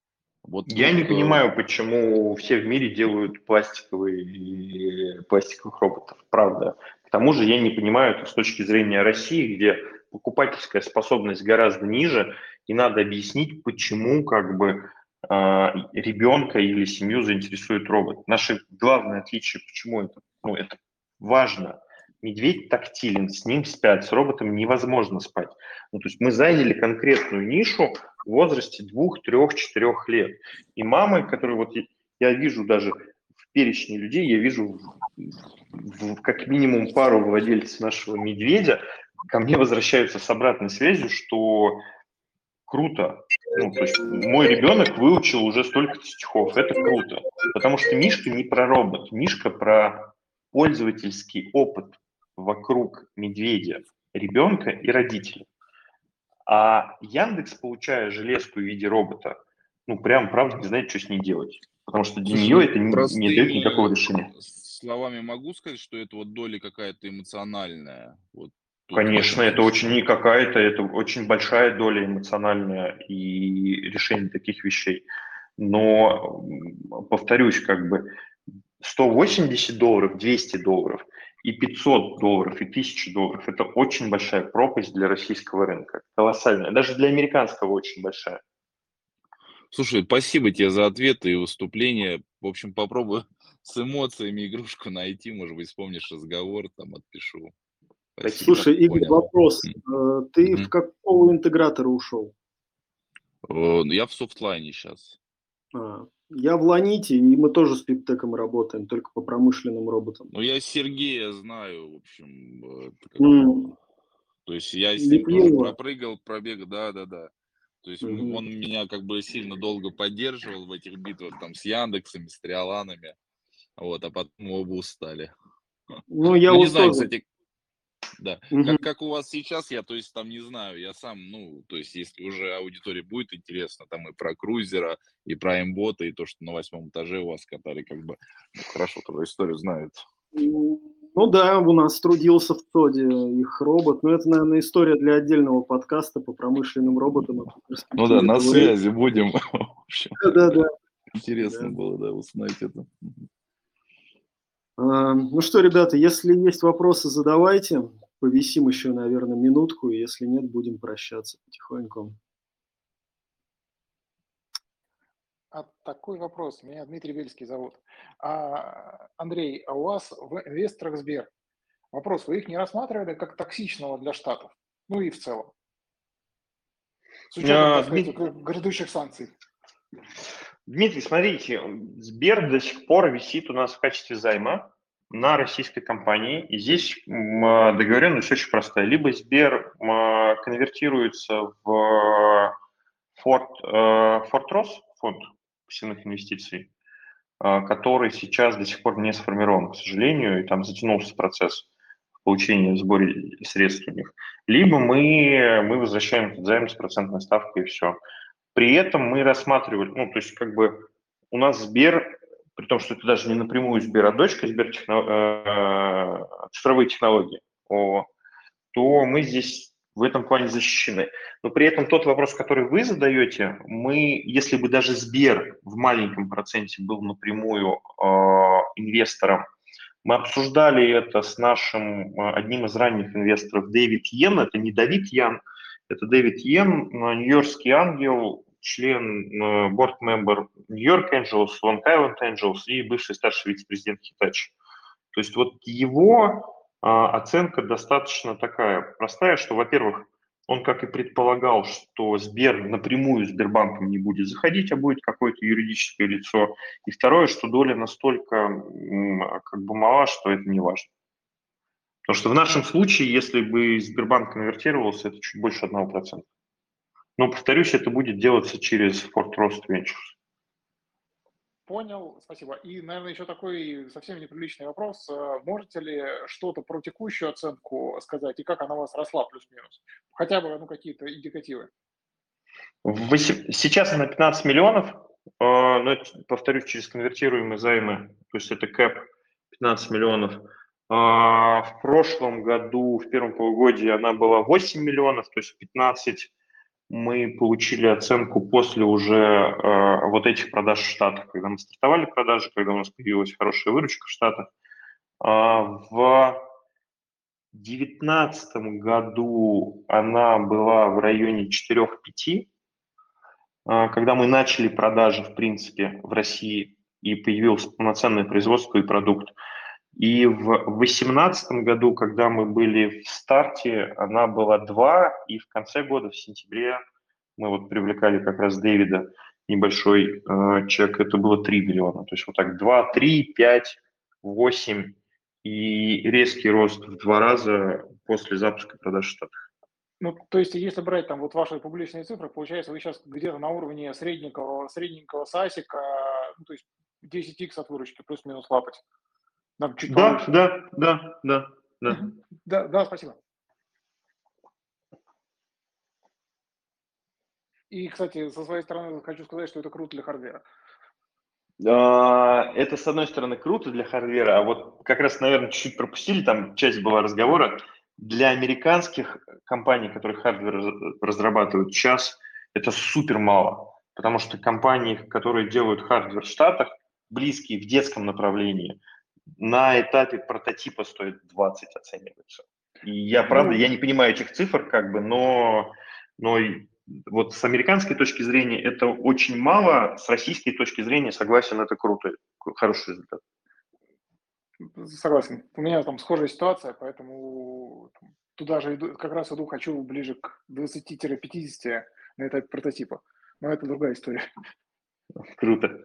Вот я не понимаю, почему все в мире делают пластиковые пластиковых роботов, правда. К тому же я не понимаю это с точки зрения России, где покупательская способность гораздо ниже, и надо объяснить, почему как бы а, ребенка или семью заинтересует робот. Наше главное отличие, почему это, ну, это важно. Медведь тактилен, с ним спят, с роботом невозможно спать. Ну, то есть мы заняли конкретную нишу в возрасте двух, трех, четырех лет. И мамы, которые вот я вижу даже в перечне людей, я вижу в, в, как минимум пару владельцев нашего медведя, ко мне возвращаются с обратной связью, что круто. Ну, то есть мой ребенок выучил уже столько стихов, это круто. Потому что Мишка не про робот, Мишка про пользовательский опыт вокруг медведя, ребенка и родителей. А Яндекс, получая железку в виде робота, ну, прям, правда, не знает, что с ней делать. Потому что для нее это не, не дает никакого решения. Словами могу сказать, что это вот доля какая-то эмоциональная. Вот Конечно, это очень не какая-то, это очень большая доля эмоциональная и решение таких вещей. Но, повторюсь, как бы 180 долларов, 200 долларов и 500 долларов, и 1000 долларов – это очень большая пропасть для российского рынка, колоссальная, даже для американского очень большая. Слушай, спасибо тебе за ответы и выступление. В общем, попробую с эмоциями игрушку найти, может быть, вспомнишь разговор, там отпишу. Спасибо. Слушай, Игорь, Понял. вопрос. Mm. Ты mm-hmm. в какого интегратора ушел? Ну, я в софтлайне сейчас. А, я в Ланите, и мы тоже с Пиптеком работаем, только по промышленным роботам. Ну, я Сергея знаю, в общем. Mm. То есть я с ним тоже пропрыгал, пробег, да-да-да. То есть mm-hmm. он меня как бы сильно долго поддерживал в этих битвах там с Яндексами, с Триоланами. Вот, а потом оба устали. Ну, я ну, не знаю, кстати, да. Угу. Как, как у вас сейчас, я, то есть, там не знаю, я сам, ну, то есть, если уже аудитория будет интересна, там и про крузера, и про имбота, и то, что на восьмом этаже у вас катали, как бы, ну, хорошо твою историю знают. Ну да, у нас трудился в ТОДе их робот, но это, наверное, история для отдельного подкаста по промышленным роботам. Ну да, на связи будем. Да, да, да. Интересно было, да, узнать это. А, ну что, ребята, если есть вопросы, задавайте. Повисим еще, наверное, минутку, и если нет, будем прощаться потихоньку. А такой вопрос. Меня Дмитрий Бельский зовут. А, Андрей, а у вас в инвесторах Сбер вопрос, вы их не рассматривали как токсичного для Штатов? Ну и в целом. С учетом, а, так сказать, Дмитрий... грядущих санкций. Дмитрий, смотрите, Сбер до сих пор висит у нас в качестве займа на российской компании. И здесь договоренность очень простая. Либо Сбер конвертируется в Форт, Фортрос, фонд пассивных инвестиций, э, который сейчас до сих пор не сформирован, к сожалению, и там затянулся процесс получения сбора средств у них. Либо мы, мы возвращаем этот займ с процентной ставкой и все. При этом мы рассматривали, ну, то есть как бы у нас Сбер, при том, что это даже не напрямую Сбер, а дочка Сбер техно, э, цифровые технологии, о, то мы здесь в этом плане защищены. Но при этом тот вопрос, который вы задаете, мы, если бы даже Сбер в маленьком проценте был напрямую э, инвестором, мы обсуждали это с нашим э, одним из ранних инвесторов Дэвид Йен, это не Давид Ян, это Дэвид Йен, нью-йоркский ангел, член, борт-мембер Нью-Йорк Angels, Long Island Angels и бывший старший вице-президент Hitachi. То есть вот его а, оценка достаточно такая простая, что, во-первых, он, как и предполагал, что Сбер напрямую Сбербанком не будет заходить, а будет какое-то юридическое лицо. И второе, что доля настолько как бы мала, что это не важно. Потому что в нашем случае, если бы Сбербанк конвертировался, это чуть больше 1%. Но, повторюсь, это будет делаться через Fort Rost Ventures. Понял, спасибо. И, наверное, еще такой совсем неприличный вопрос. Э, можете ли что-то про текущую оценку сказать и как она у вас росла плюс-минус? Хотя бы ну, какие-то индикативы. Сейчас она 15 миллионов, э, но, повторюсь, через конвертируемые займы, то есть это КЭП 15 миллионов. А, в прошлом году, в первом полугодии, она была 8 миллионов, то есть 15 мы получили оценку после уже э, вот этих продаж в Штатах, когда мы стартовали продажи, когда у нас появилась хорошая выручка в Штатах. Э, в 2019 году она была в районе 4-5, э, когда мы начали продажи, в принципе, в России и появилось полноценное производство и продукт. И в 2018 году, когда мы были в старте, она была 2, и в конце года, в сентябре, мы вот привлекали как раз Дэвида, небольшой э, чек, это было 3 миллиона. То есть вот так 2, 3, 5, 8 и резкий рост в два раза после запуска продаж в. Ну, то есть, если брать там вот ваши публичные цифры, получается, вы сейчас где-то на уровне средненького, средненького САСика, ну, то есть 10x от выручки плюс-минус лапать. Нам чуть да, да, да, да, да. Да, да, спасибо. И, кстати, со своей стороны хочу сказать, что это круто для hardware а. А, это, с одной стороны, круто для hardware а, а вот как раз, наверное, чуть-чуть пропустили, там часть была разговора. Для американских компаний, которые hardware разрабатывают сейчас, это супер мало, потому что компании, которые делают hardware в Штатах, близкие в детском направлении – на этапе прототипа стоит 20 оценивается. И я, правда, ну, я не понимаю этих цифр, как бы, но, но вот с американской точки зрения это очень мало, с российской точки зрения, согласен, это круто, хороший результат. Согласен. У меня там схожая ситуация, поэтому туда же иду, как раз иду, хочу ближе к 20-50 на этапе прототипа. Но это другая история. Круто.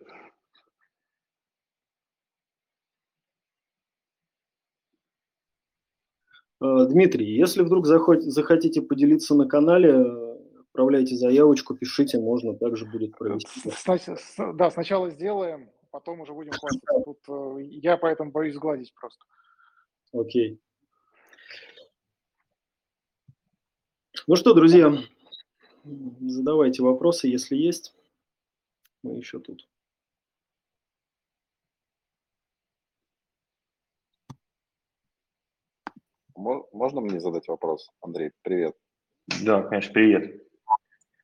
Дмитрий, если вдруг захотите поделиться на канале, отправляйте заявочку, пишите, можно также будет провести. Да, сначала сделаем, потом уже будем хвастаться. Тут э, я поэтому боюсь сгладить просто. Окей. Ну что, друзья, задавайте вопросы, если есть. Мы еще тут. Можно мне задать вопрос, Андрей? Привет. Да, конечно, привет.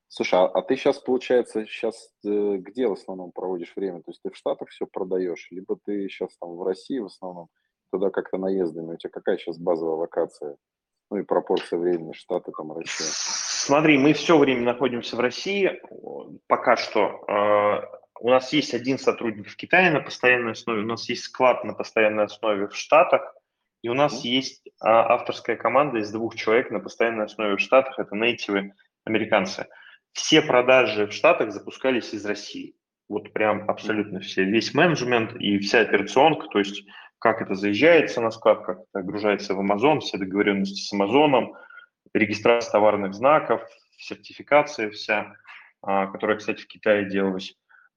Слушай, а, а ты сейчас, получается, сейчас э, где в основном проводишь время? То есть ты в Штатах все продаешь, либо ты сейчас там в России в основном, туда как-то наездами? У тебя какая сейчас базовая локация? Ну и пропорция времени Штаты, там, Россия. Смотри, мы все время находимся в России. Пока что э, у нас есть один сотрудник в Китае на постоянной основе, у нас есть склад на постоянной основе в Штатах, и у нас есть а, авторская команда из двух человек на постоянной основе в Штатах, это нейтивы американцы. Все продажи в Штатах запускались из России. Вот прям абсолютно все. Весь менеджмент и вся операционка, то есть как это заезжается на склад, как это огружается в Amazon, все договоренности с Amazon, регистрация товарных знаков, сертификация вся, а, которая, кстати, в Китае делалась.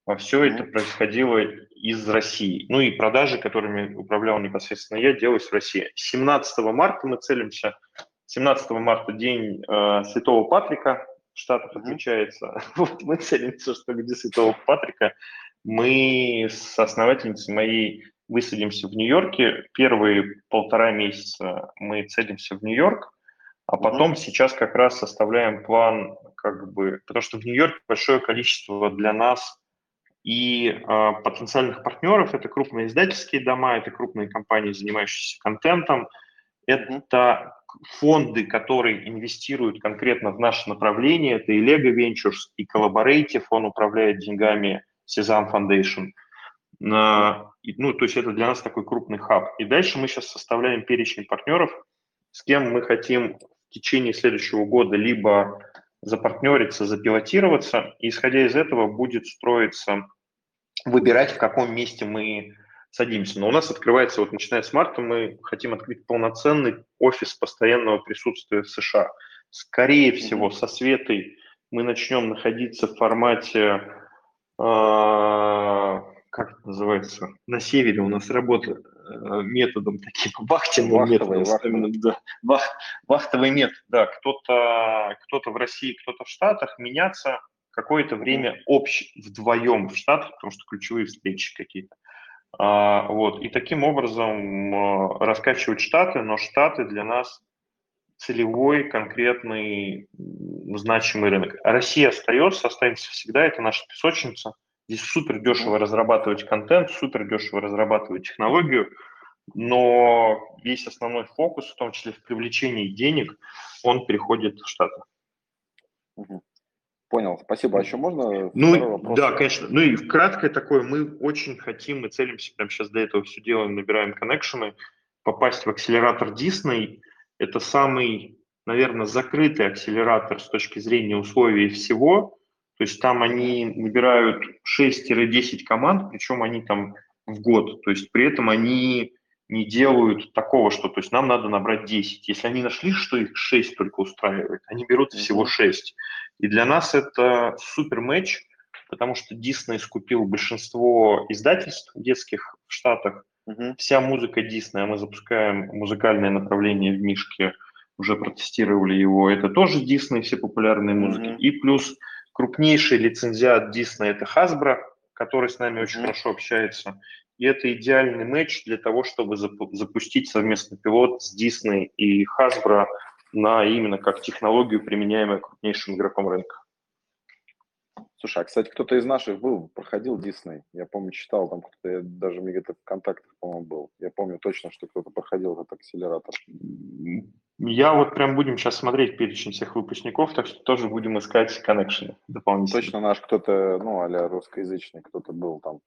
А все это происходило из России. Ну и продажи, которыми управлял непосредственно я, делались в России. 17 марта мы целимся. 17 марта день э, Святого Патрика в Штатах отмечается. Вот мы целимся, что где Святого Патрика мы с основательницей моей высадимся в Нью-Йорке. Первые полтора месяца мы целимся в Нью-Йорк. А потом сейчас как раз составляем план, как бы, потому что в Нью-Йорке большое количество для нас и э, потенциальных партнеров. Это крупные издательские дома, это крупные компании, занимающиеся контентом, это фонды, которые инвестируют конкретно в наше направление. Это и Lego Ventures, и Collaborative, он управляет деньгами Sesam Foundation. Ну, то есть это для нас такой крупный хаб. И дальше мы сейчас составляем перечень партнеров, с кем мы хотим в течение следующего года либо запартнериться, запилотироваться, и исходя из этого будет строиться, выбирать, в каком месте мы садимся. Но у нас открывается, вот начиная с марта, мы хотим открыть полноценный офис постоянного присутствия в США. Скорее всего, со Светой мы начнем находиться в формате, э, как это называется, на севере у нас работа э, методом таким, вахтенным методом. Вахтовый. Да, вах, вахтовый метод, да. Кто-то кто в России, кто-то в Штатах, меняться какое-то время общ, вдвоем в Штатах, потому что ключевые встречи какие-то. А, вот. И таким образом а, раскачивать штаты, но штаты для нас целевой, конкретный, значимый рынок. Россия остается, останется всегда, это наша песочница. Здесь супер дешево разрабатывать контент, супер дешево разрабатывать технологию, но весь основной фокус, в том числе в привлечении денег, он переходит в Штаты. Понял, спасибо. А еще можно? Ну, да, конечно. Ну и краткое такое, мы очень хотим, мы целимся, прямо сейчас до этого все делаем, набираем коннекшены, попасть в акселератор Disney. Это самый, наверное, закрытый акселератор с точки зрения условий всего. То есть там они набирают 6-10 команд, причем они там в год. То есть при этом они не делают такого, что то есть нам надо набрать 10. Если они нашли, что их 6 только устраивает, они берут всего 6. И для нас это супер матч, потому что Дисней скупил большинство издательств детских в Штатах. Угу. Вся музыка Диснея, мы запускаем музыкальное направление в Мишке, уже протестировали его. Это тоже Дисней, все популярные музыки. Угу. И плюс крупнейший лицензиат Дисней это Hasbro, который с нами очень хорошо общается. И это идеальный матч для того, чтобы запустить совместный пилот с Disney и Hasbro на именно как технологию, применяемую крупнейшим игроком рынка. Слушай, а, кстати, кто-то из наших был, проходил Дисней. Я помню, читал, там кто-то, даже где-то в контактах, по-моему, был. Я помню точно, что кто-то проходил этот акселератор. Я вот прям будем сейчас смотреть перечень всех выпускников, так что тоже будем искать коннекшены дополнительно. Точно наш кто-то, ну, а русскоязычный кто-то был там.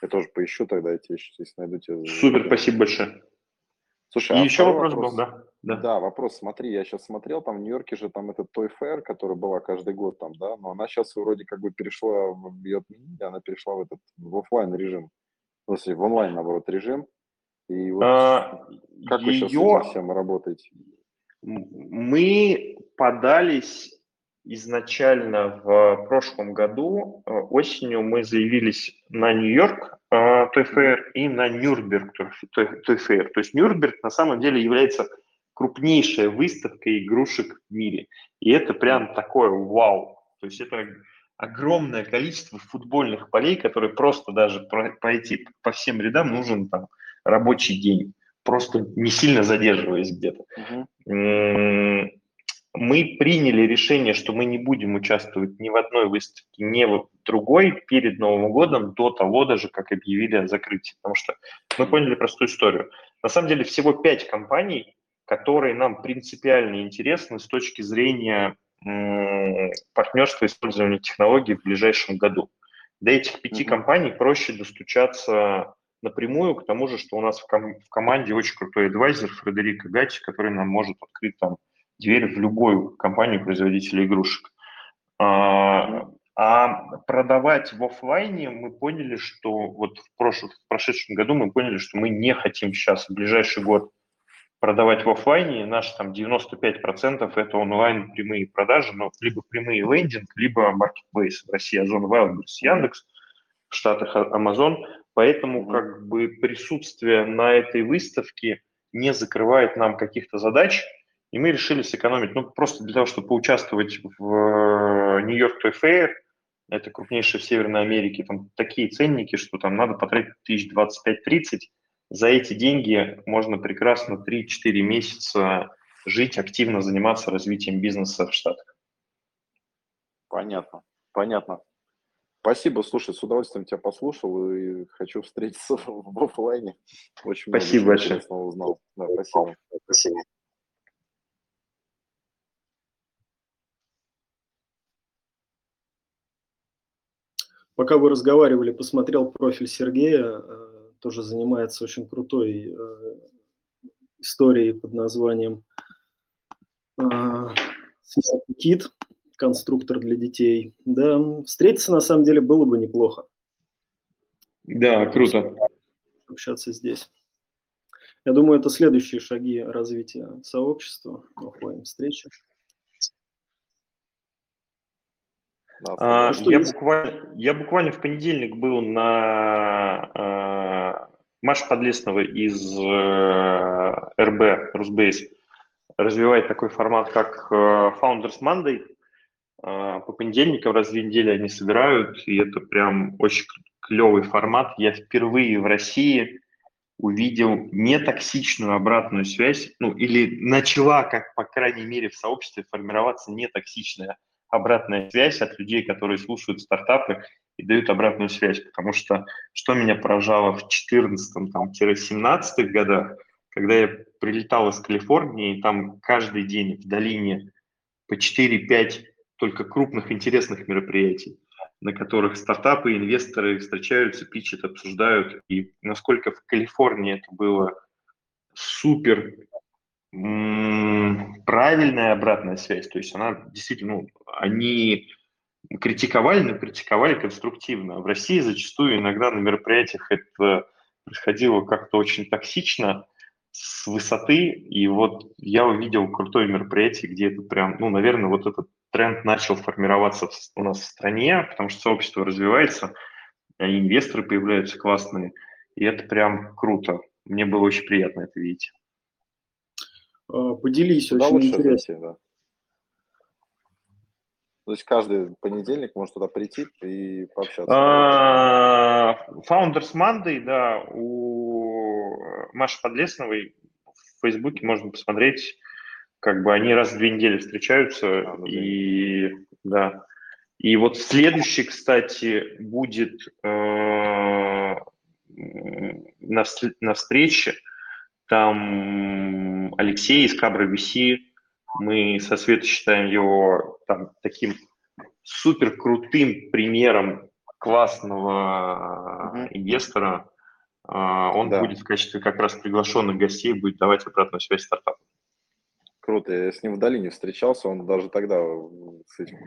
Я тоже поищу тогда, эти, если найду тебе. Супер, спасибо большое. Слушай, и а еще вопрос, вопрос был, да? Да? Да, вопрос, смотри, я сейчас смотрел, там в Нью-Йорке же там этот Toy Fair, который была каждый год там, да, но она сейчас вроде как бы перешла, в ее отменили, она перешла в этот, в офлайн режим, в в онлайн, наоборот, режим. И вот а, как ее... вы сейчас с этим всем работаете? Мы подались изначально в прошлом году, э, осенью мы заявились на Нью-Йорк э, Toy Fair и на Нюрнберг Fair. То есть Нюрнберг на самом деле является крупнейшей выставкой игрушек в мире. И это прям такое вау. То есть это огромное количество футбольных полей, которые просто даже пройти по всем рядам нужен там рабочий день, просто не сильно задерживаясь где-то. Uh-huh мы приняли решение, что мы не будем участвовать ни в одной выставке, ни в другой перед Новым годом, до того даже, как объявили о закрытии. Потому что мы поняли простую историю. На самом деле всего пять компаний, которые нам принципиально интересны с точки зрения партнерства использования технологий в ближайшем году. До этих пяти mm-hmm. компаний проще достучаться напрямую, к тому же, что у нас в, ком- в команде очень крутой адвайзер Фредерика Гатти, который нам может открыть там дверь в любую компанию производителя игрушек. А, а продавать в офлайне мы поняли, что вот в, прошлом, в прошедшем году мы поняли, что мы не хотим сейчас в ближайший год продавать в офлайне. Наш там 95% это онлайн прямые продажи, но либо прямые лендинг, либо marketplace в России Озон Wildberries, Яндекс, в Штатах Amazon. Поэтому как бы присутствие на этой выставке не закрывает нам каких-то задач, и мы решили сэкономить, ну, просто для того, чтобы поучаствовать в Нью-Йорк Toy Fair, это крупнейший в Северной Америке, там такие ценники, что там надо потратить тысяч 25-30. За эти деньги можно прекрасно 3-4 месяца жить, активно заниматься развитием бизнеса в Штатах. Понятно, понятно. Спасибо, слушай, с удовольствием тебя послушал и хочу встретиться в офлайне. Очень спасибо большое. узнал. Да, спасибо. спасибо. Пока вы разговаривали, посмотрел профиль Сергея, тоже занимается очень крутой историей под названием Кит, конструктор для детей. Да, встретиться на самом деле было бы неплохо. Да, круто. Общаться здесь. Я думаю, это следующие шаги развития сообщества, офлайн встречи. А, я, буквально, я буквально в понедельник был на э, Маша Подлесного из э, РБ, Русбейс, развивает такой формат, как э, Founders Monday. Э, по понедельникам раз в две недели они собирают, и это прям очень клевый формат. Я впервые в России увидел нетоксичную обратную связь, ну или начала, как по крайней мере в сообществе, формироваться нетоксичная обратная связь от людей, которые слушают стартапы и дают обратную связь. Потому что что меня поражало в 14-17 годах, когда я прилетал из Калифорнии, и там каждый день в долине по 4-5 только крупных интересных мероприятий, на которых стартапы, инвесторы встречаются, пичат, обсуждают. И насколько в Калифорнии это было супер правильная обратная связь. То есть она действительно, ну, они критиковали, но критиковали конструктивно. В России зачастую иногда на мероприятиях это происходило как-то очень токсично, с высоты, и вот я увидел крутое мероприятие, где это прям, ну, наверное, вот этот тренд начал формироваться у нас в стране, потому что сообщество развивается, инвесторы появляются классные, и это прям круто. Мне было очень приятно это видеть. А, поделись, очень интересно. Да. То есть каждый понедельник может туда прийти и пообщаться. А, Founders Monday, да, у Маши Подлесновой в Фейсбуке можно посмотреть, как бы они раз в две недели встречаются, а, ну, и да. И вот следующий, кстати, будет э, на, на встрече, там Алексей из Кабра VC, мы со Светой считаем его там, таким супер крутым примером классного uh-huh. инвестора. А, он да. будет в качестве как раз приглашенных гостей, будет давать обратную связь стартапу. Круто, я с ним в долине встречался, он даже тогда с этим